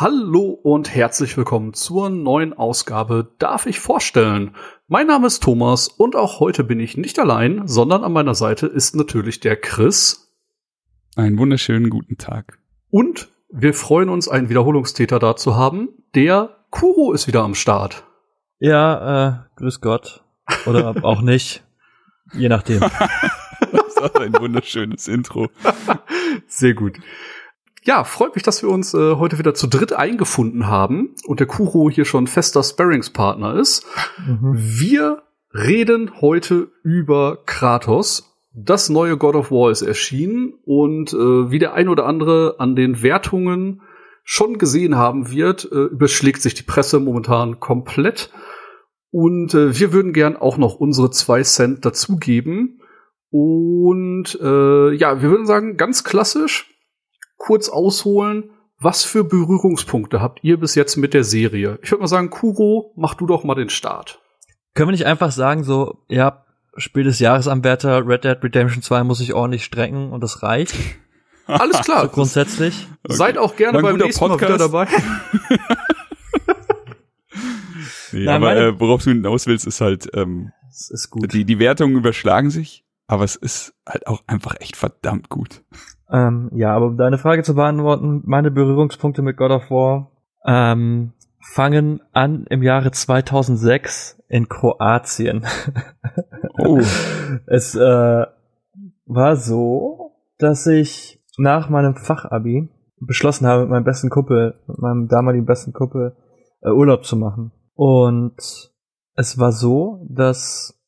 Hallo und herzlich willkommen zur neuen Ausgabe Darf ich vorstellen? Mein Name ist Thomas und auch heute bin ich nicht allein, sondern an meiner Seite ist natürlich der Chris. Einen wunderschönen guten Tag. Und wir freuen uns, einen Wiederholungstäter da zu haben. Der Kuro ist wieder am Start. Ja, äh, grüß Gott. Oder auch nicht. Je nachdem. das war ein wunderschönes Intro. Sehr gut. Ja, freut mich, dass wir uns äh, heute wieder zu dritt eingefunden haben und der Kuro hier schon fester Sparringspartner ist. Mhm. Wir reden heute über Kratos. Das neue God of War ist erschienen und äh, wie der ein oder andere an den Wertungen schon gesehen haben wird, äh, überschlägt sich die Presse momentan komplett. Und äh, wir würden gern auch noch unsere zwei Cent dazugeben. Und äh, ja, wir würden sagen, ganz klassisch, kurz ausholen, was für Berührungspunkte habt ihr bis jetzt mit der Serie? Ich würde mal sagen, Kuro, mach du doch mal den Start. Können wir nicht einfach sagen, so, ja, Spiel des Jahresanwärter Red Dead Redemption 2 muss ich ordentlich strecken und das reicht? Alles klar. So grundsätzlich. Okay. Seid auch gerne beim nächsten Podcast. Mal wieder dabei. nee, Nein, aber äh, worauf du hinaus willst, ist halt, ähm, ist gut. Die, die Wertungen überschlagen sich, aber es ist halt auch einfach echt verdammt gut. Ähm, ja, aber um deine Frage zu beantworten, meine Berührungspunkte mit God of War ähm, fangen an im Jahre 2006 in Kroatien. Oh. es äh, war so, dass ich nach meinem Fachabi beschlossen habe, mit meinem besten Kumpel, mit meinem damaligen besten Kumpel, äh, Urlaub zu machen. Und es war so, dass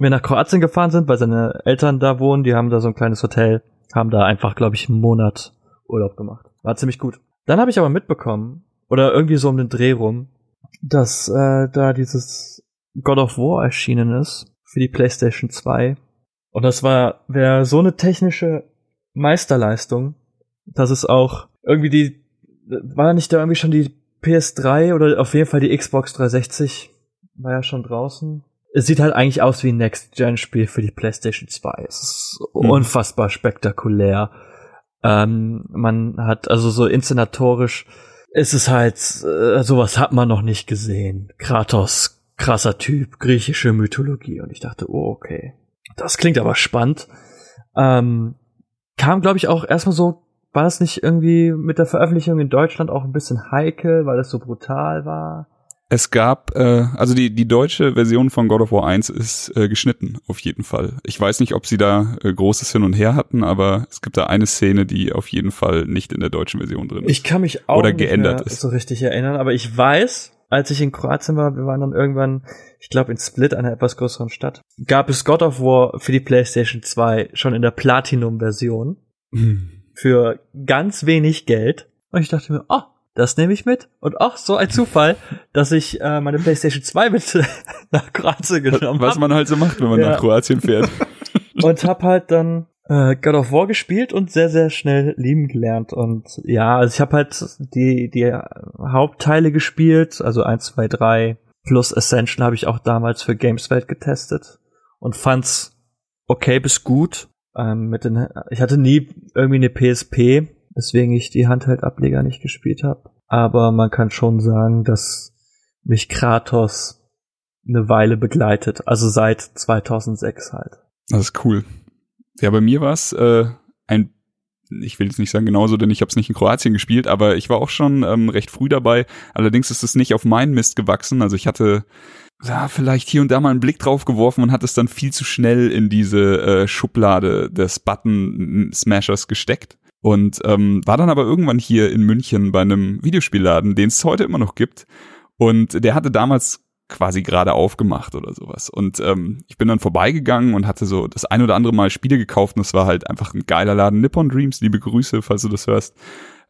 wir nach Kroatien gefahren sind, weil seine Eltern da wohnen, die haben da so ein kleines Hotel haben da einfach, glaube ich, einen Monat Urlaub gemacht. War ziemlich gut. Dann habe ich aber mitbekommen, oder irgendwie so um den Dreh rum, dass äh, da dieses God of War erschienen ist für die PlayStation 2. Und das war wäre so eine technische Meisterleistung, dass es auch irgendwie die war nicht da irgendwie schon die PS3 oder auf jeden Fall die Xbox 360 war ja schon draußen es sieht halt eigentlich aus wie ein Next-Gen-Spiel für die PlayStation 2. Es ist mhm. unfassbar spektakulär. Ähm, man hat also so inszenatorisch ist es halt, äh, sowas hat man noch nicht gesehen. Kratos, krasser Typ, griechische Mythologie. Und ich dachte, oh, okay. Das klingt aber spannend. Ähm, kam, glaube ich, auch erstmal so, war das nicht irgendwie mit der Veröffentlichung in Deutschland auch ein bisschen heikel, weil es so brutal war? Es gab, äh, also die, die deutsche Version von God of War 1 ist äh, geschnitten, auf jeden Fall. Ich weiß nicht, ob sie da äh, großes Hin und Her hatten, aber es gibt da eine Szene, die auf jeden Fall nicht in der deutschen Version drin ist. Ich kann mich auch Oder geändert ist. so richtig erinnern, aber ich weiß, als ich in Kroatien war, wir waren dann irgendwann, ich glaube in Split, einer etwas größeren Stadt, gab es God of War für die PlayStation 2 schon in der Platinum-Version hm. für ganz wenig Geld. Und ich dachte mir, oh, das nehme ich mit. Und auch so ein Zufall, dass ich äh, meine PlayStation 2 mit nach Kroatien genommen habe. Was man halt so macht, wenn man ja. nach Kroatien fährt. und hab halt dann äh, God of War gespielt und sehr, sehr schnell lieben gelernt. Und ja, also ich habe halt die, die Hauptteile gespielt, also 1, 2, 3 plus Ascension habe ich auch damals für Gameswelt getestet und fand's okay bis gut. Ähm, mit den, ich hatte nie irgendwie eine PSP, weswegen ich die Handheld-Ableger nicht gespielt habe. Aber man kann schon sagen, dass mich Kratos eine Weile begleitet, also seit 2006 halt. Das ist cool. Ja, bei mir war es äh, ein, ich will jetzt nicht sagen genauso, denn ich habe es nicht in Kroatien gespielt, aber ich war auch schon ähm, recht früh dabei. Allerdings ist es nicht auf meinen Mist gewachsen. Also ich hatte ja, vielleicht hier und da mal einen Blick drauf geworfen und hat es dann viel zu schnell in diese äh, Schublade des Button-Smashers gesteckt. Und ähm, war dann aber irgendwann hier in München bei einem Videospielladen, den es heute immer noch gibt. Und der hatte damals quasi gerade aufgemacht oder sowas. Und ähm, ich bin dann vorbeigegangen und hatte so das ein oder andere Mal Spiele gekauft und es war halt einfach ein geiler Laden. Nippon Dreams, liebe Grüße, falls du das hörst.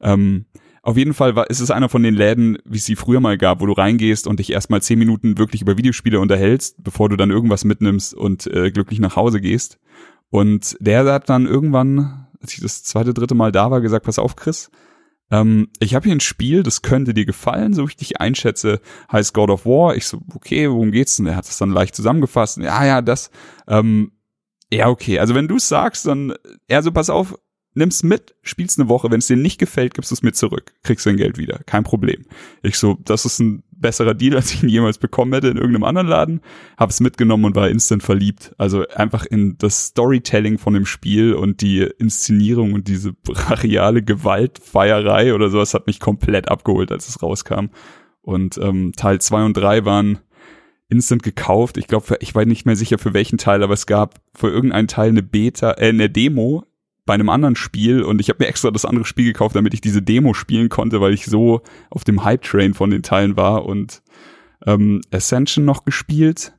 Ähm, auf jeden Fall war, ist es einer von den Läden, wie es sie früher mal gab, wo du reingehst und dich erstmal zehn Minuten wirklich über Videospiele unterhältst, bevor du dann irgendwas mitnimmst und äh, glücklich nach Hause gehst. Und der hat dann irgendwann, als ich das zweite, dritte Mal da war, gesagt, pass auf, Chris, ähm, ich habe hier ein Spiel, das könnte dir gefallen, so wie ich dich einschätze, heißt God of War. Ich so, okay, worum geht's denn? Er hat es dann leicht zusammengefasst. Ja, ja, das, ähm, ja, okay. Also wenn du es sagst, dann, ja, so pass auf, nimm's mit, spiel's eine Woche. Wenn es dir nicht gefällt, gibst du es mit zurück. Kriegst dein Geld wieder. Kein Problem. Ich so, das ist ein besserer Deal, als ich ihn jemals bekommen hätte in irgendeinem anderen Laden. Hab's mitgenommen und war instant verliebt. Also einfach in das Storytelling von dem Spiel und die Inszenierung und diese brachiale Gewaltfeierei oder sowas hat mich komplett abgeholt, als es rauskam. Und ähm, Teil zwei und drei waren instant gekauft. Ich glaube, ich war nicht mehr sicher für welchen Teil, aber es gab für irgendeinen Teil eine Beta, äh, eine Demo bei einem anderen Spiel und ich habe mir extra das andere Spiel gekauft, damit ich diese Demo spielen konnte, weil ich so auf dem Hype-Train von den Teilen war und ähm, Ascension noch gespielt,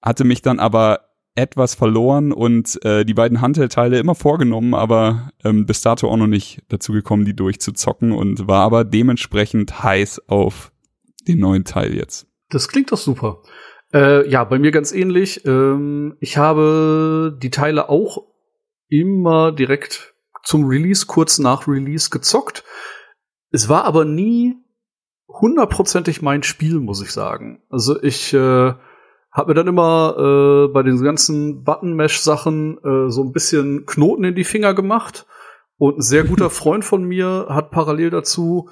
hatte mich dann aber etwas verloren und äh, die beiden Handheld-Teile immer vorgenommen, aber ähm, bis dato auch noch nicht dazu gekommen, die durchzuzocken und war aber dementsprechend heiß auf den neuen Teil jetzt. Das klingt doch super. Äh, ja, bei mir ganz ähnlich. Ähm, ich habe die Teile auch immer direkt zum Release, kurz nach Release gezockt. Es war aber nie hundertprozentig mein Spiel, muss ich sagen. Also ich äh, habe mir dann immer äh, bei den ganzen Button-Mesh-Sachen äh, so ein bisschen Knoten in die Finger gemacht. Und ein sehr guter Freund von mir hat parallel dazu,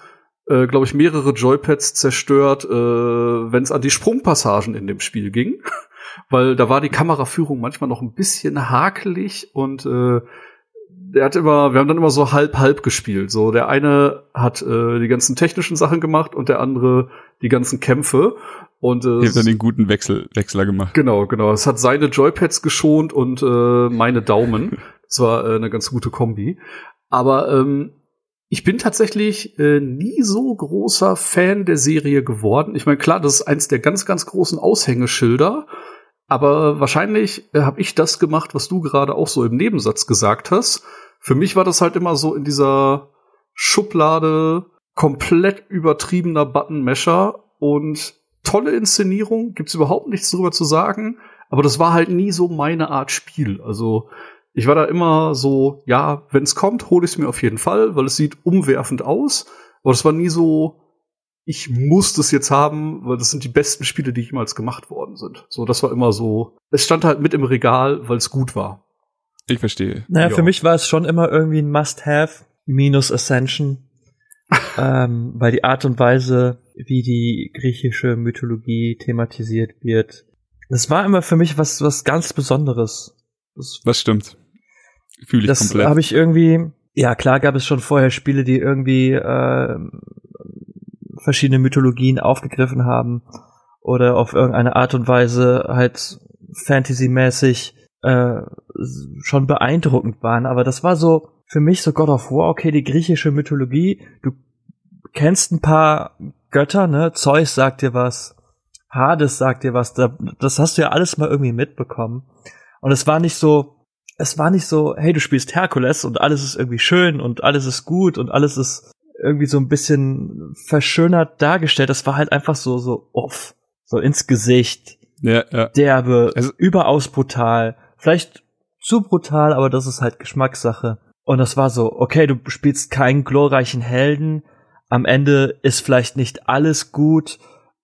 äh, glaube ich, mehrere Joypads zerstört, äh, wenn es an die Sprungpassagen in dem Spiel ging weil da war die Kameraführung manchmal noch ein bisschen hakelig und äh, der hat immer, wir haben dann immer so halb halb gespielt. So der eine hat äh, die ganzen technischen Sachen gemacht und der andere die ganzen Kämpfe. Und äh, hat dann den guten Wechsel, Wechsler gemacht. Genau, genau. Es hat seine Joypads geschont und äh, meine Daumen. Das war äh, eine ganz gute Kombi. Aber ähm, ich bin tatsächlich äh, nie so großer Fan der Serie geworden. Ich meine, klar, das ist eins der ganz, ganz großen Aushängeschilder. Aber wahrscheinlich äh, habe ich das gemacht, was du gerade auch so im Nebensatz gesagt hast. Für mich war das halt immer so in dieser Schublade komplett übertriebener Button-Mesher und tolle Inszenierung, gibt's überhaupt nichts drüber zu sagen, aber das war halt nie so meine Art Spiel. Also ich war da immer so, ja, wenn's kommt, hole ich es mir auf jeden Fall, weil es sieht umwerfend aus, aber das war nie so, ich muss das jetzt haben, weil das sind die besten Spiele, die jemals gemacht worden sind. So, das war immer so. Es stand halt mit im Regal, weil es gut war. Ich verstehe. Naja, ja. für mich war es schon immer irgendwie ein Must-Have minus Ascension. ähm, weil die Art und Weise, wie die griechische Mythologie thematisiert wird, das war immer für mich was, was ganz Besonderes. Das, was stimmt. Fühle ich das komplett. Das habe ich irgendwie, ja klar gab es schon vorher Spiele, die irgendwie äh, verschiedene Mythologien aufgegriffen haben oder auf irgendeine Art und Weise halt fantasymäßig äh, schon beeindruckend waren. Aber das war so für mich so God of War, okay, die griechische Mythologie, du kennst ein paar Götter, ne? Zeus sagt dir was, Hades sagt dir was, das hast du ja alles mal irgendwie mitbekommen. Und es war nicht so, es war nicht so, hey, du spielst Herkules und alles ist irgendwie schön und alles ist gut und alles ist irgendwie so ein bisschen verschönert dargestellt. Das war halt einfach so, so off. So ins Gesicht. Ja, ja. Derbe, also, überaus brutal. Vielleicht zu brutal, aber das ist halt Geschmackssache. Und das war so, okay, du spielst keinen glorreichen Helden. Am Ende ist vielleicht nicht alles gut.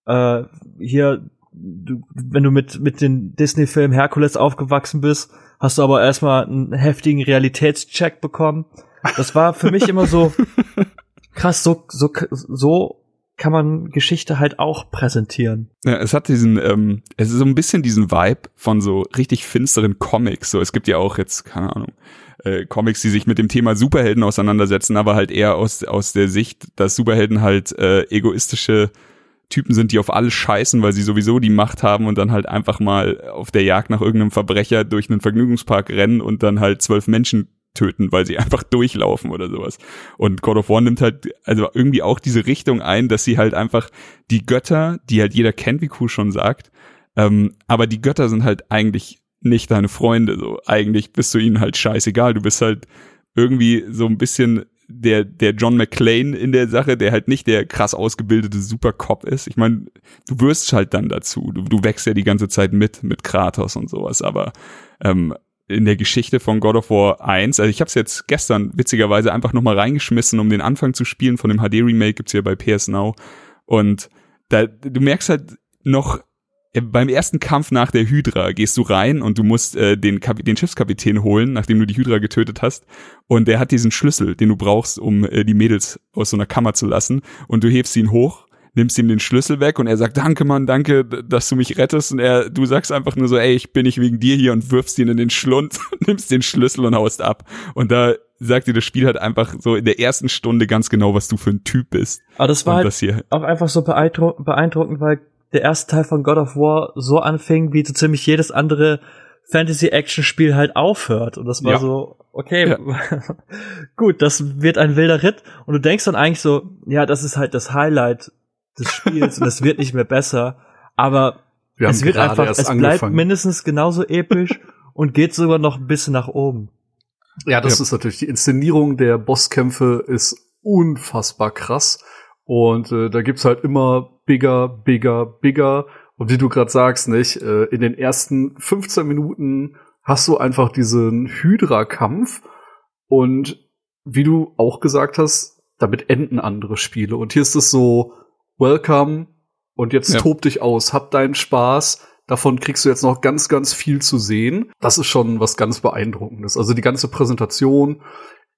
Äh, hier, du, wenn du mit, mit den Disney-Filmen Herkules aufgewachsen bist, hast du aber erstmal einen heftigen Realitätscheck bekommen. Das war für mich immer so, krass, so, so, so kann man Geschichte halt auch präsentieren. Ja, es hat diesen, ähm, es ist so ein bisschen diesen Vibe von so richtig finsteren Comics. So, es gibt ja auch jetzt, keine Ahnung, äh, Comics, die sich mit dem Thema Superhelden auseinandersetzen, aber halt eher aus, aus der Sicht, dass Superhelden halt äh, egoistische Typen sind, die auf alles scheißen, weil sie sowieso die Macht haben und dann halt einfach mal auf der Jagd nach irgendeinem Verbrecher durch einen Vergnügungspark rennen und dann halt zwölf Menschen töten, weil sie einfach durchlaufen oder sowas. Und God of War nimmt halt also irgendwie auch diese Richtung ein, dass sie halt einfach die Götter, die halt jeder kennt, wie Kuh schon sagt, ähm, aber die Götter sind halt eigentlich nicht deine Freunde, so. Eigentlich bist du ihnen halt scheißegal. Du bist halt irgendwie so ein bisschen der, der John McClane in der Sache, der halt nicht der krass ausgebildete Supercop ist. Ich meine, du wirst halt dann dazu. Du, du wächst ja die ganze Zeit mit, mit Kratos und sowas, aber ähm, in der Geschichte von God of War 1. Also ich habe es jetzt gestern witzigerweise einfach nochmal reingeschmissen, um den Anfang zu spielen. Von dem HD-Remake gibt's ja bei PS Now. Und da, du merkst halt noch, äh, beim ersten Kampf nach der Hydra gehst du rein und du musst äh, den, Kap den Schiffskapitän holen, nachdem du die Hydra getötet hast. Und der hat diesen Schlüssel, den du brauchst, um äh, die Mädels aus so einer Kammer zu lassen. Und du hebst ihn hoch nimmst ihm den Schlüssel weg und er sagt, danke Mann, danke, dass du mich rettest und er, du sagst einfach nur so, ey, ich bin nicht wegen dir hier und wirfst ihn in den Schlund, nimmst den Schlüssel und haust ab. Und da sagt dir das Spiel halt einfach so in der ersten Stunde ganz genau, was du für ein Typ bist. Aber das war halt das auch einfach so beeindruckend, weil der erste Teil von God of War so anfing, wie so ziemlich jedes andere Fantasy-Action-Spiel halt aufhört. Und das war ja. so, okay, ja. gut, das wird ein wilder Ritt. Und du denkst dann eigentlich so, ja, das ist halt das Highlight des Spiels und es wird nicht mehr besser. Aber Wir es wird einfach, es angefangen. bleibt mindestens genauso episch und geht sogar noch ein bisschen nach oben. Ja, das ja. ist natürlich, die Inszenierung der Bosskämpfe ist unfassbar krass. Und äh, da gibt's halt immer bigger, bigger, bigger. Und wie du gerade sagst, nicht, äh, in den ersten 15 Minuten hast du einfach diesen Hydra-Kampf. Und wie du auch gesagt hast, damit enden andere Spiele. Und hier ist es so, welcome und jetzt ja. tob dich aus, hab deinen Spaß. Davon kriegst du jetzt noch ganz, ganz viel zu sehen. Das ist schon was ganz beeindruckendes. Also die ganze Präsentation,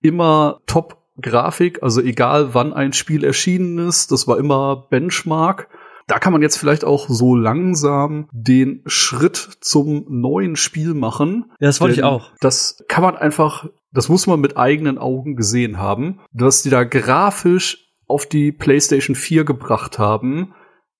immer top Grafik, also egal wann ein Spiel erschienen ist, das war immer Benchmark. Da kann man jetzt vielleicht auch so langsam den Schritt zum neuen Spiel machen. Ja, das wollte ich auch. Das kann man einfach, das muss man mit eigenen Augen gesehen haben, dass die da grafisch auf die PlayStation 4 gebracht haben,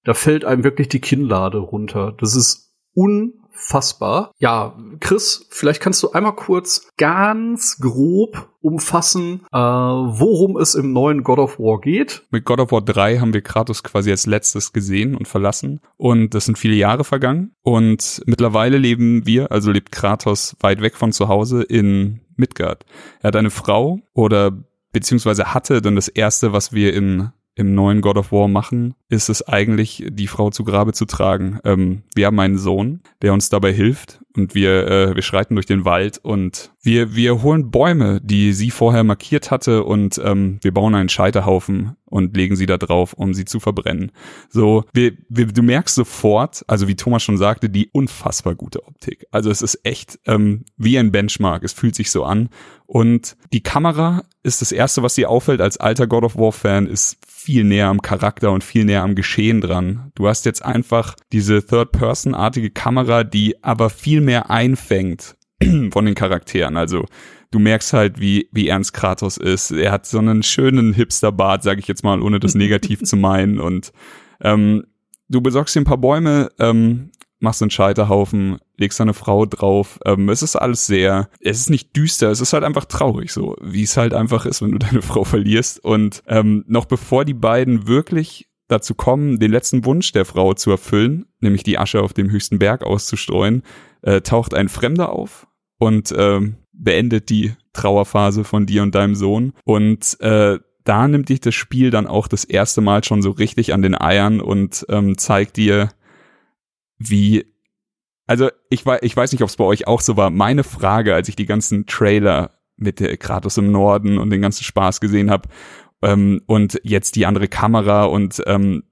da fällt einem wirklich die Kinnlade runter. Das ist unfassbar. Ja, Chris, vielleicht kannst du einmal kurz ganz grob umfassen, äh, worum es im neuen God of War geht. Mit God of War 3 haben wir Kratos quasi als letztes gesehen und verlassen. Und das sind viele Jahre vergangen. Und mittlerweile leben wir, also lebt Kratos weit weg von zu Hause in Midgard. Er hat eine Frau oder beziehungsweise hatte dann das erste, was wir in im neuen God of War machen, ist es eigentlich, die Frau zu Grabe zu tragen. Ähm, wir haben einen Sohn, der uns dabei hilft und wir, äh, wir schreiten durch den Wald und wir, wir holen Bäume, die sie vorher markiert hatte und ähm, wir bauen einen Scheiterhaufen und legen sie da drauf, um sie zu verbrennen. So, wir, wir, du merkst sofort, also wie Thomas schon sagte, die unfassbar gute Optik. Also es ist echt ähm, wie ein Benchmark. Es fühlt sich so an. Und die Kamera ist das erste, was dir auffällt als alter God of War Fan, ist viel näher am Charakter und viel näher am Geschehen dran. Du hast jetzt einfach diese Third-Person-artige Kamera, die aber viel mehr einfängt von den Charakteren. Also du merkst halt, wie, wie ernst Kratos ist. Er hat so einen schönen Hipsterbart, sage ich jetzt mal, ohne das negativ zu meinen. Und ähm, du besorgst dir ein paar Bäume, ähm, machst einen Scheiterhaufen, legst eine Frau drauf. Ähm, es ist alles sehr, es ist nicht düster, es ist halt einfach traurig, so wie es halt einfach ist, wenn du deine Frau verlierst. Und ähm, noch bevor die beiden wirklich dazu kommen, den letzten Wunsch der Frau zu erfüllen, nämlich die Asche auf dem höchsten Berg auszustreuen, äh, taucht ein Fremder auf und ähm, beendet die Trauerphase von dir und deinem Sohn. Und äh, da nimmt dich das Spiel dann auch das erste Mal schon so richtig an den Eiern und ähm, zeigt dir, wie, also ich, weiß, ich weiß nicht, ob es bei euch auch so war. Meine Frage, als ich die ganzen Trailer mit der Kratos im Norden und den ganzen Spaß gesehen habe ähm, und jetzt die andere Kamera und ähm,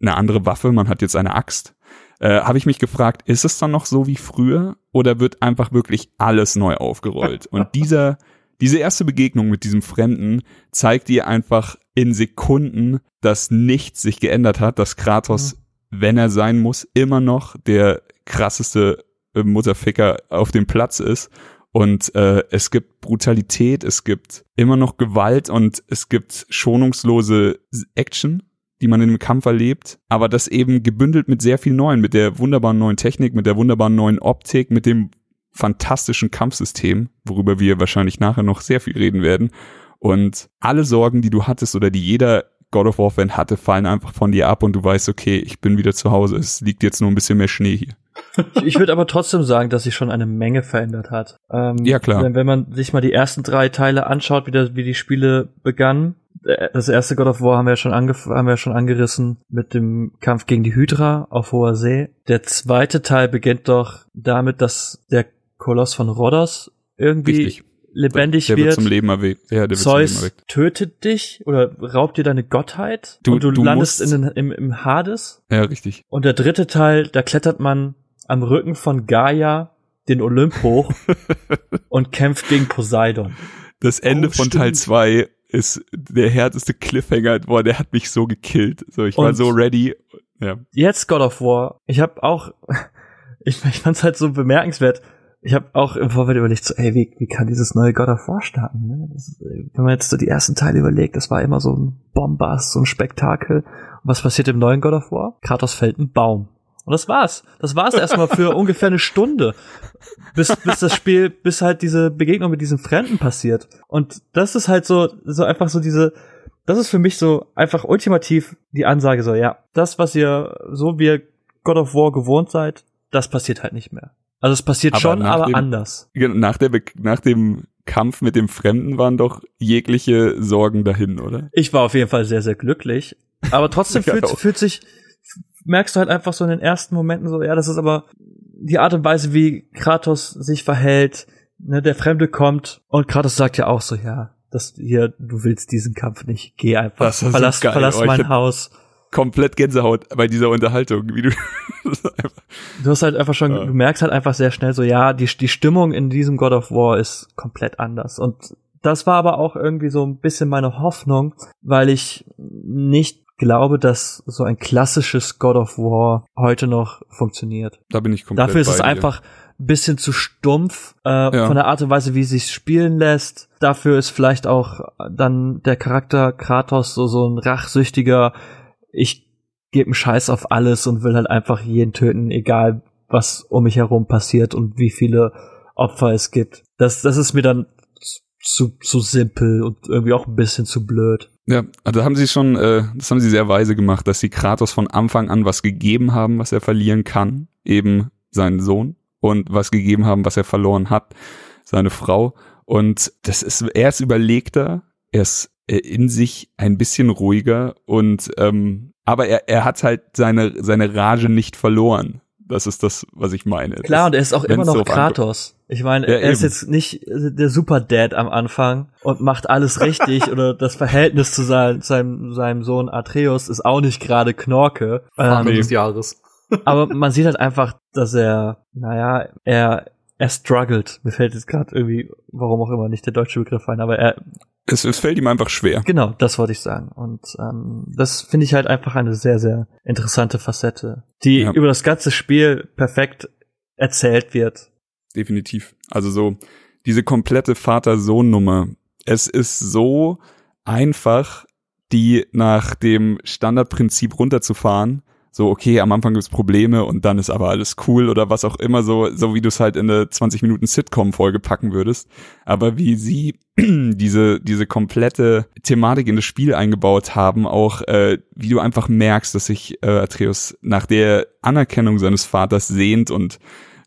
eine andere Waffe, man hat jetzt eine Axt, äh, habe ich mich gefragt, ist es dann noch so wie früher oder wird einfach wirklich alles neu aufgerollt? Und dieser, diese erste Begegnung mit diesem Fremden zeigt dir einfach in Sekunden, dass nichts sich geändert hat, dass Kratos mhm wenn er sein muss, immer noch der krasseste äh, Mutterficker auf dem Platz ist. Und äh, es gibt Brutalität, es gibt immer noch Gewalt und es gibt schonungslose Action, die man in dem Kampf erlebt, aber das eben gebündelt mit sehr viel Neuen, mit der wunderbaren neuen Technik, mit der wunderbaren neuen Optik, mit dem fantastischen Kampfsystem, worüber wir wahrscheinlich nachher noch sehr viel reden werden. Und alle Sorgen, die du hattest oder die jeder God of War Fan hatte, fallen einfach von dir ab und du weißt, okay, ich bin wieder zu Hause. Es liegt jetzt nur ein bisschen mehr Schnee hier. Ich würde aber trotzdem sagen, dass sich schon eine Menge verändert hat. Ähm, ja, klar. Wenn, wenn, man sich mal die ersten drei Teile anschaut, wie, das, wie die Spiele begannen, das erste God of War haben wir schon haben wir schon angerissen mit dem Kampf gegen die Hydra auf hoher See. Der zweite Teil beginnt doch damit, dass der Koloss von Rhodos irgendwie Richtig. Lebendig der wird. wird zum Leben erweckt. Ja, der wird zum Leben Zeus tötet dich oder raubt dir deine Gottheit Du- und du, du landest in den, im, im Hades. Ja, richtig. Und der dritte Teil, da klettert man am Rücken von Gaia den Olymp hoch und kämpft gegen Poseidon. Das Ende Oh, von Teil stimmt. 2 ist der härteste Cliffhanger. Boah, der hat mich so gekillt. So, ich war Und- so ready. Ja. Jetzt God of War. Ich habe auch, ich, ich fand's halt so bemerkenswert. Ich habe auch im Vorfeld überlegt, so, ey, wie, wie kann dieses neue God of War starten? Ne? Das äh, wenn man jetzt so die ersten Teile überlegt, das war immer so ein Bombast, so ein Spektakel. Und was passiert im neuen God of War? Kratos fällt ein Baum. Und das war's. Das war's erstmal für ungefähr eine Stunde. Bis, bis das Spiel, bis halt diese Begegnung mit diesem Fremden passiert. Und das ist halt so, so einfach so diese, das ist für mich so einfach ultimativ die Ansage so, ja, das, was ihr, so wie ihr God of War gewohnt seid, das passiert halt nicht mehr. Also es passiert Aber schon, aber dem- anders. Nach, der, nach dem Kampf mit dem Fremden waren doch jegliche Sorgen dahin, oder? Ich war auf jeden Fall sehr, sehr glücklich. Aber trotzdem fühlt, fühlt sich, merkst du halt einfach so in den ersten Momenten so, ja, das ist aber die Art und Weise, wie Kratos sich verhält. Ne, der Fremde kommt und Kratos sagt ja auch so, ja, das hier, du willst diesen Kampf nicht, geh einfach, verlass, geil. verlass Oh, mein Haus. Komplett Gänsehaut bei dieser Unterhaltung, wie du. Du hast halt einfach schon, Ja. du merkst halt einfach sehr schnell so, ja, die, die Stimmung in diesem God of War ist komplett anders. Und das war aber auch irgendwie so ein bisschen meine Hoffnung, weil ich nicht glaube, dass so ein klassisches God of War heute noch funktioniert. da bin ich komplett Dafür ist es einfach ein bisschen zu stumpf äh, Ja. von der Art und Weise, wie es sich spielen lässt. Dafür ist vielleicht auch dann der Charakter Kratos so so ein rachsüchtiger. Ich gebe einen Scheiß auf alles und will halt einfach jeden töten, egal was um mich herum passiert und wie viele Opfer es gibt. Das das ist mir dann zu zu simpel und irgendwie auch ein bisschen zu blöd. Ja, also haben sie schon, äh, das haben sie sehr weise gemacht, dass sie Kratos von Anfang an was gegeben haben, was er verlieren kann, eben seinen Sohn, und was gegeben haben, was er verloren hat, seine Frau. Und das ist, er ist überlegter, er ist in sich ein bisschen ruhiger und ähm, aber er, er hat halt seine, seine Rage nicht verloren. Das ist das, was ich meine. Klar, und er ist auch immer noch Kratos. Ich meine, Ja, er ist eben. jetzt nicht äh, der Super Dad am Anfang und macht alles richtig oder das Verhältnis zu sein, seinem, seinem Sohn Atreus ist auch nicht gerade Knorke. Ähm, des Jahres. aber man sieht halt einfach, dass er, naja, er, er struggelt. Mir fällt jetzt gerade irgendwie, warum auch immer, nicht der deutsche Begriff ein, aber er, Es, es fällt ihm einfach schwer. genau, das wollte ich sagen. Und ähm, das finde ich halt einfach eine sehr, sehr interessante Facette, die Ja. über das ganze Spiel perfekt erzählt wird. definitiv. Also so diese komplette Vater-Sohn-Nummer. Es ist so einfach, die nach dem Standardprinzip runterzufahren. So, okay, am Anfang gibt's Probleme und dann ist aber alles cool oder was auch immer, so, so wie du es halt in eine 20 Minuten Sitcom-Folge packen würdest. Aber wie sie diese, diese komplette Thematik in das Spiel eingebaut haben, auch äh, wie du einfach merkst, dass sich äh, Atreus nach der Anerkennung seines Vaters sehnt und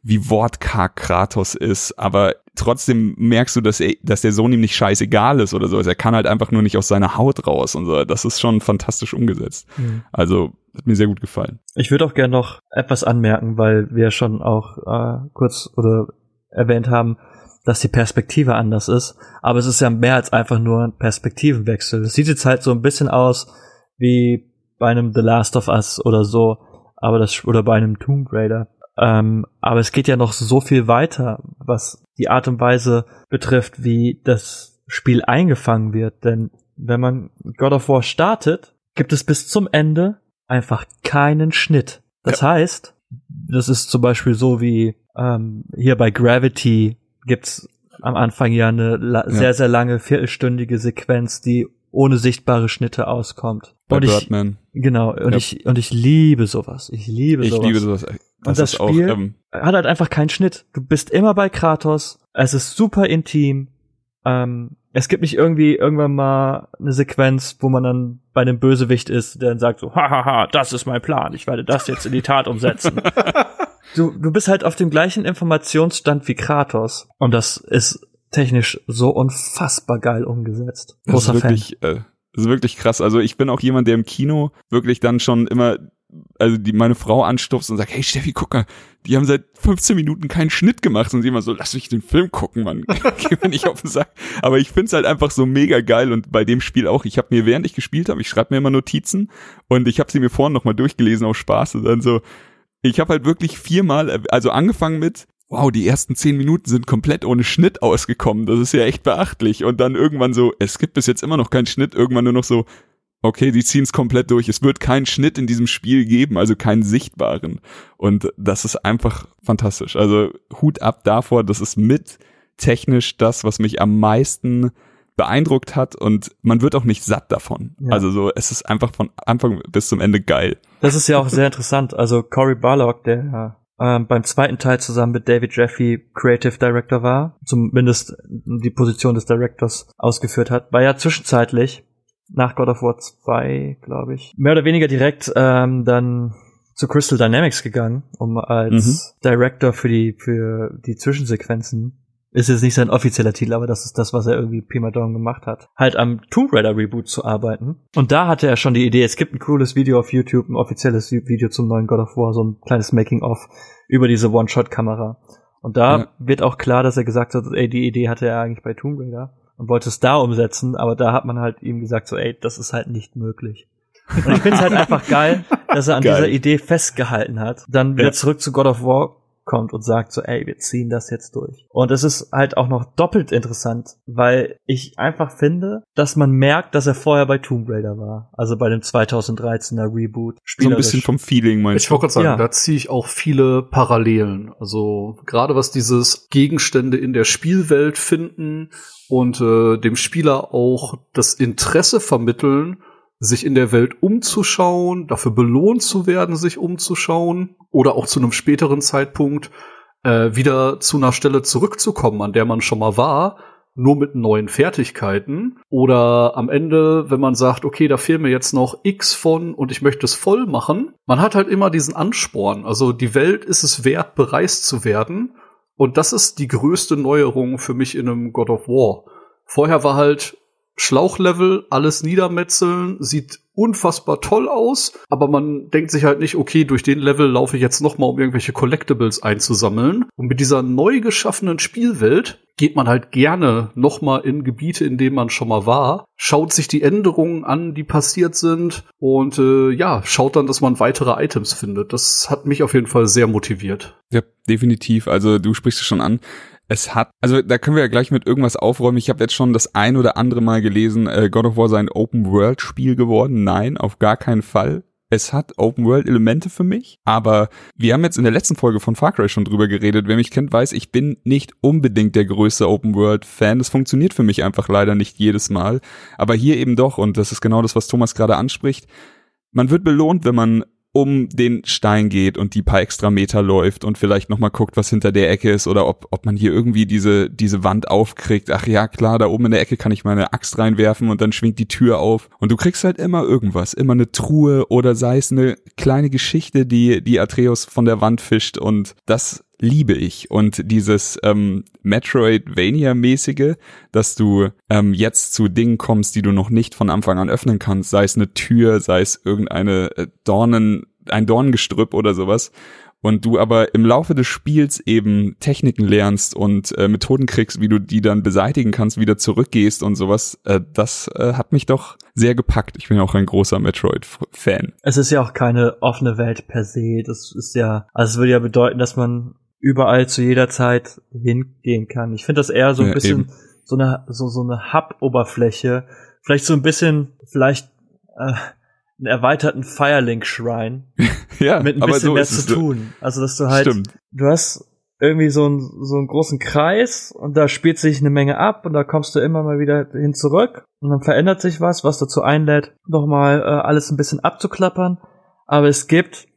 wie wortkarg Kratos ist, aber trotzdem merkst du, dass, er, dass der Sohn ihm nicht scheißegal ist oder so. Er kann halt einfach nur nicht aus seiner Haut raus und so. Das ist schon fantastisch umgesetzt. Also hat mir sehr gut gefallen. Ich würde auch gerne noch etwas anmerken, weil wir schon auch äh, kurz oder erwähnt haben, dass die Perspektive anders ist. Aber es ist ja mehr als einfach nur ein Perspektivenwechsel. Es sieht jetzt halt so ein bisschen aus wie bei einem The Last of Us oder so, aber das oder bei einem Tomb Raider. Ähm, aber es geht ja noch so viel weiter, was die Art und Weise betrifft, wie das Spiel eingefangen wird. Denn wenn man God of War startet, gibt es bis zum Ende einfach keinen Schnitt. Das heißt, das ist zum Beispiel so wie ähm, hier bei Gravity gibt's am Anfang ja eine la sehr, sehr lange viertelstündige Sequenz, die ohne sichtbare Schnitte auskommt. Bei und ich, Birdman. genau, und Ja. ich, und ich liebe sowas. Ich liebe Ich sowas. liebe sowas. Das, Und das ist auch, Spiel- ähm, Hat halt einfach keinen Schnitt. Du bist immer bei Kratos. Es ist super intim. Ähm, es gibt nicht irgendwie irgendwann mal eine Sequenz, wo man dann bei einem Bösewicht ist, der dann sagt so, hahaha, das ist mein Plan, ich werde das jetzt in die Tat umsetzen. du, du bist halt auf dem gleichen Informationsstand wie Kratos. Und das ist technisch so unfassbar geil umgesetzt. Das Großer ist Fan. wirklich, äh, das ist wirklich krass. Also ich bin auch jemand, der im Kino wirklich dann schon immer also die meine Frau anstupst und sagt, hey Steffi, guck mal, die haben seit 15 Minuten keinen Schnitt gemacht und sie immer so, lass mich den Film gucken, Mann, geh mir nicht auf den Sack. Aber ich find's halt einfach so mega geil und bei dem Spiel auch, ich habe mir, während ich gespielt habe, ich schreibe mir immer Notizen und ich habe sie mir vorhin nochmal durchgelesen auf Spaß und dann so, ich habe halt wirklich viermal, also angefangen mit, wow, die ersten zehn Minuten sind komplett ohne Schnitt ausgekommen. Das ist ja echt beachtlich. Und dann irgendwann so, es gibt bis jetzt immer noch keinen Schnitt, irgendwann nur noch so, okay, die ziehen es komplett durch. Es wird keinen Schnitt in diesem Spiel geben, also keinen sichtbaren. Und das ist einfach fantastisch. Also Hut ab davor, das ist mit technisch das, was mich am meisten beeindruckt hat und man wird auch nicht satt davon. Ja. Also so, es ist einfach von Anfang bis zum Ende geil. Das ist ja auch sehr interessant. Also Cory Barlog, der ähm, beim zweiten Teil zusammen mit David Jeffy Creative Director war, zumindest die Position des Directors ausgeführt hat, war ja zwischenzeitlich nach God of War 2, glaube ich, mehr oder weniger direkt ähm, dann zu Crystal Dynamics gegangen, um als mhm. Director für die für die Zwischensequenzen ist jetzt nicht sein offizieller Titel, aber das ist das, was er irgendwie Prima Dawn gemacht hat, halt am Tomb Raider Reboot zu arbeiten. Und da hatte er schon die Idee, es gibt ein cooles Video auf YouTube, ein offizielles Video zum neuen God of War, so ein kleines Making-of über diese One-Shot-Kamera. Und da ja. wird auch klar, dass er gesagt hat, ey, die Idee hatte er eigentlich bei Tomb Raider und wollte es da umsetzen, aber da hat man halt ihm gesagt, so, ey, das ist halt nicht möglich. Und ich finde es halt einfach geil, dass er an geil. dieser Idee festgehalten hat. Dann wieder ja. zurück zu God of War kommt und sagt so, ey, wir ziehen das jetzt durch. Und es ist halt auch noch doppelt interessant, weil ich einfach finde, dass man merkt, dass er vorher bei Tomb Raider war. Also bei dem 2013er Reboot. So ein bisschen vom Feeling meinst Ich wollte gerade sagen, ja. da ziehe ich auch viele Parallelen. Also gerade was dieses Gegenstände in der Spielwelt finden und äh, dem Spieler auch das Interesse vermitteln, sich in der Welt umzuschauen, dafür belohnt zu werden, sich umzuschauen oder auch zu einem späteren Zeitpunkt äh, wieder zu einer Stelle zurückzukommen, an der man schon mal war, nur mit neuen Fertigkeiten. Oder am Ende, wenn man sagt, okay, da fehlen mir jetzt noch X von und ich möchte es voll machen. Man hat halt immer diesen Ansporn. Also die Welt ist es wert, bereist zu werden. Und das ist die größte Neuerung für mich in einem God of War. Vorher war halt Schlauchlevel, alles niedermetzeln, sieht unfassbar toll aus, aber man denkt sich halt nicht, okay, durch den Level laufe ich jetzt noch mal, um irgendwelche Collectibles einzusammeln. Und mit dieser neu geschaffenen Spielwelt geht man halt gerne noch mal in Gebiete, in denen man schon mal war, schaut sich die Änderungen an, die passiert sind und äh, ja, schaut dann, dass man weitere Items findet. Das hat mich auf jeden Fall sehr motiviert. Ja, definitiv. Also du sprichst es schon an es hat, also da können wir ja gleich mit irgendwas aufräumen. Ich habe jetzt schon das ein oder andere Mal gelesen, äh, God of War sei ein Open-World-Spiel geworden. Nein, auf gar keinen Fall. Es hat Open-World-Elemente für mich, aber wir haben jetzt in der letzten Folge von Far Cry schon drüber geredet. Wer mich kennt, weiß, ich bin nicht unbedingt der größte Open-World-Fan. Das funktioniert für mich einfach leider nicht jedes Mal. Aber hier eben doch, und das ist genau das, was Thomas gerade anspricht. Man wird belohnt, wenn man um den Stein geht und die paar extra Meter läuft und vielleicht nochmal guckt, was hinter der Ecke ist oder ob, ob man hier irgendwie diese, diese Wand aufkriegt. Ach ja, klar, da oben in der Ecke kann ich meine Axt reinwerfen und dann schwingt die Tür auf. Und du kriegst halt immer irgendwas, immer eine Truhe oder sei es eine kleine Geschichte, die, die Atreus von der Wand fischt und das liebe ich. Und dieses ähm, Metroidvania-mäßige, dass du ähm, jetzt zu Dingen kommst, die du noch nicht von Anfang an öffnen kannst, sei es eine Tür, sei es irgendeine äh, Dornen, ein Dorngestrüpp oder sowas. Und du aber im Laufe des Spiels eben Techniken lernst und äh, Methoden kriegst, wie du die dann beseitigen kannst, wieder zurückgehst und sowas, äh, das äh, hat mich doch sehr gepackt. Ich bin ja auch ein großer Metroid-Fan. Es ist ja auch keine offene Welt per se. Das ist ja, also es würde ja bedeuten, dass man überall zu jeder Zeit hingehen kann. Ich finde das eher so ein ja, bisschen eben. so eine so so eine Hub-Oberfläche, vielleicht so ein bisschen vielleicht äh, einen erweiterten Firelink-Shrine ja, mit ein bisschen so mehr zu tun. Also dass du halt Stimmt. du hast irgendwie so einen, so einen großen Kreis und da spielt sich eine Menge ab und da kommst du immer mal wieder hin zurück und dann verändert sich was, was dazu einlädt, nochmal äh, alles ein bisschen abzuklappern. Aber es gibt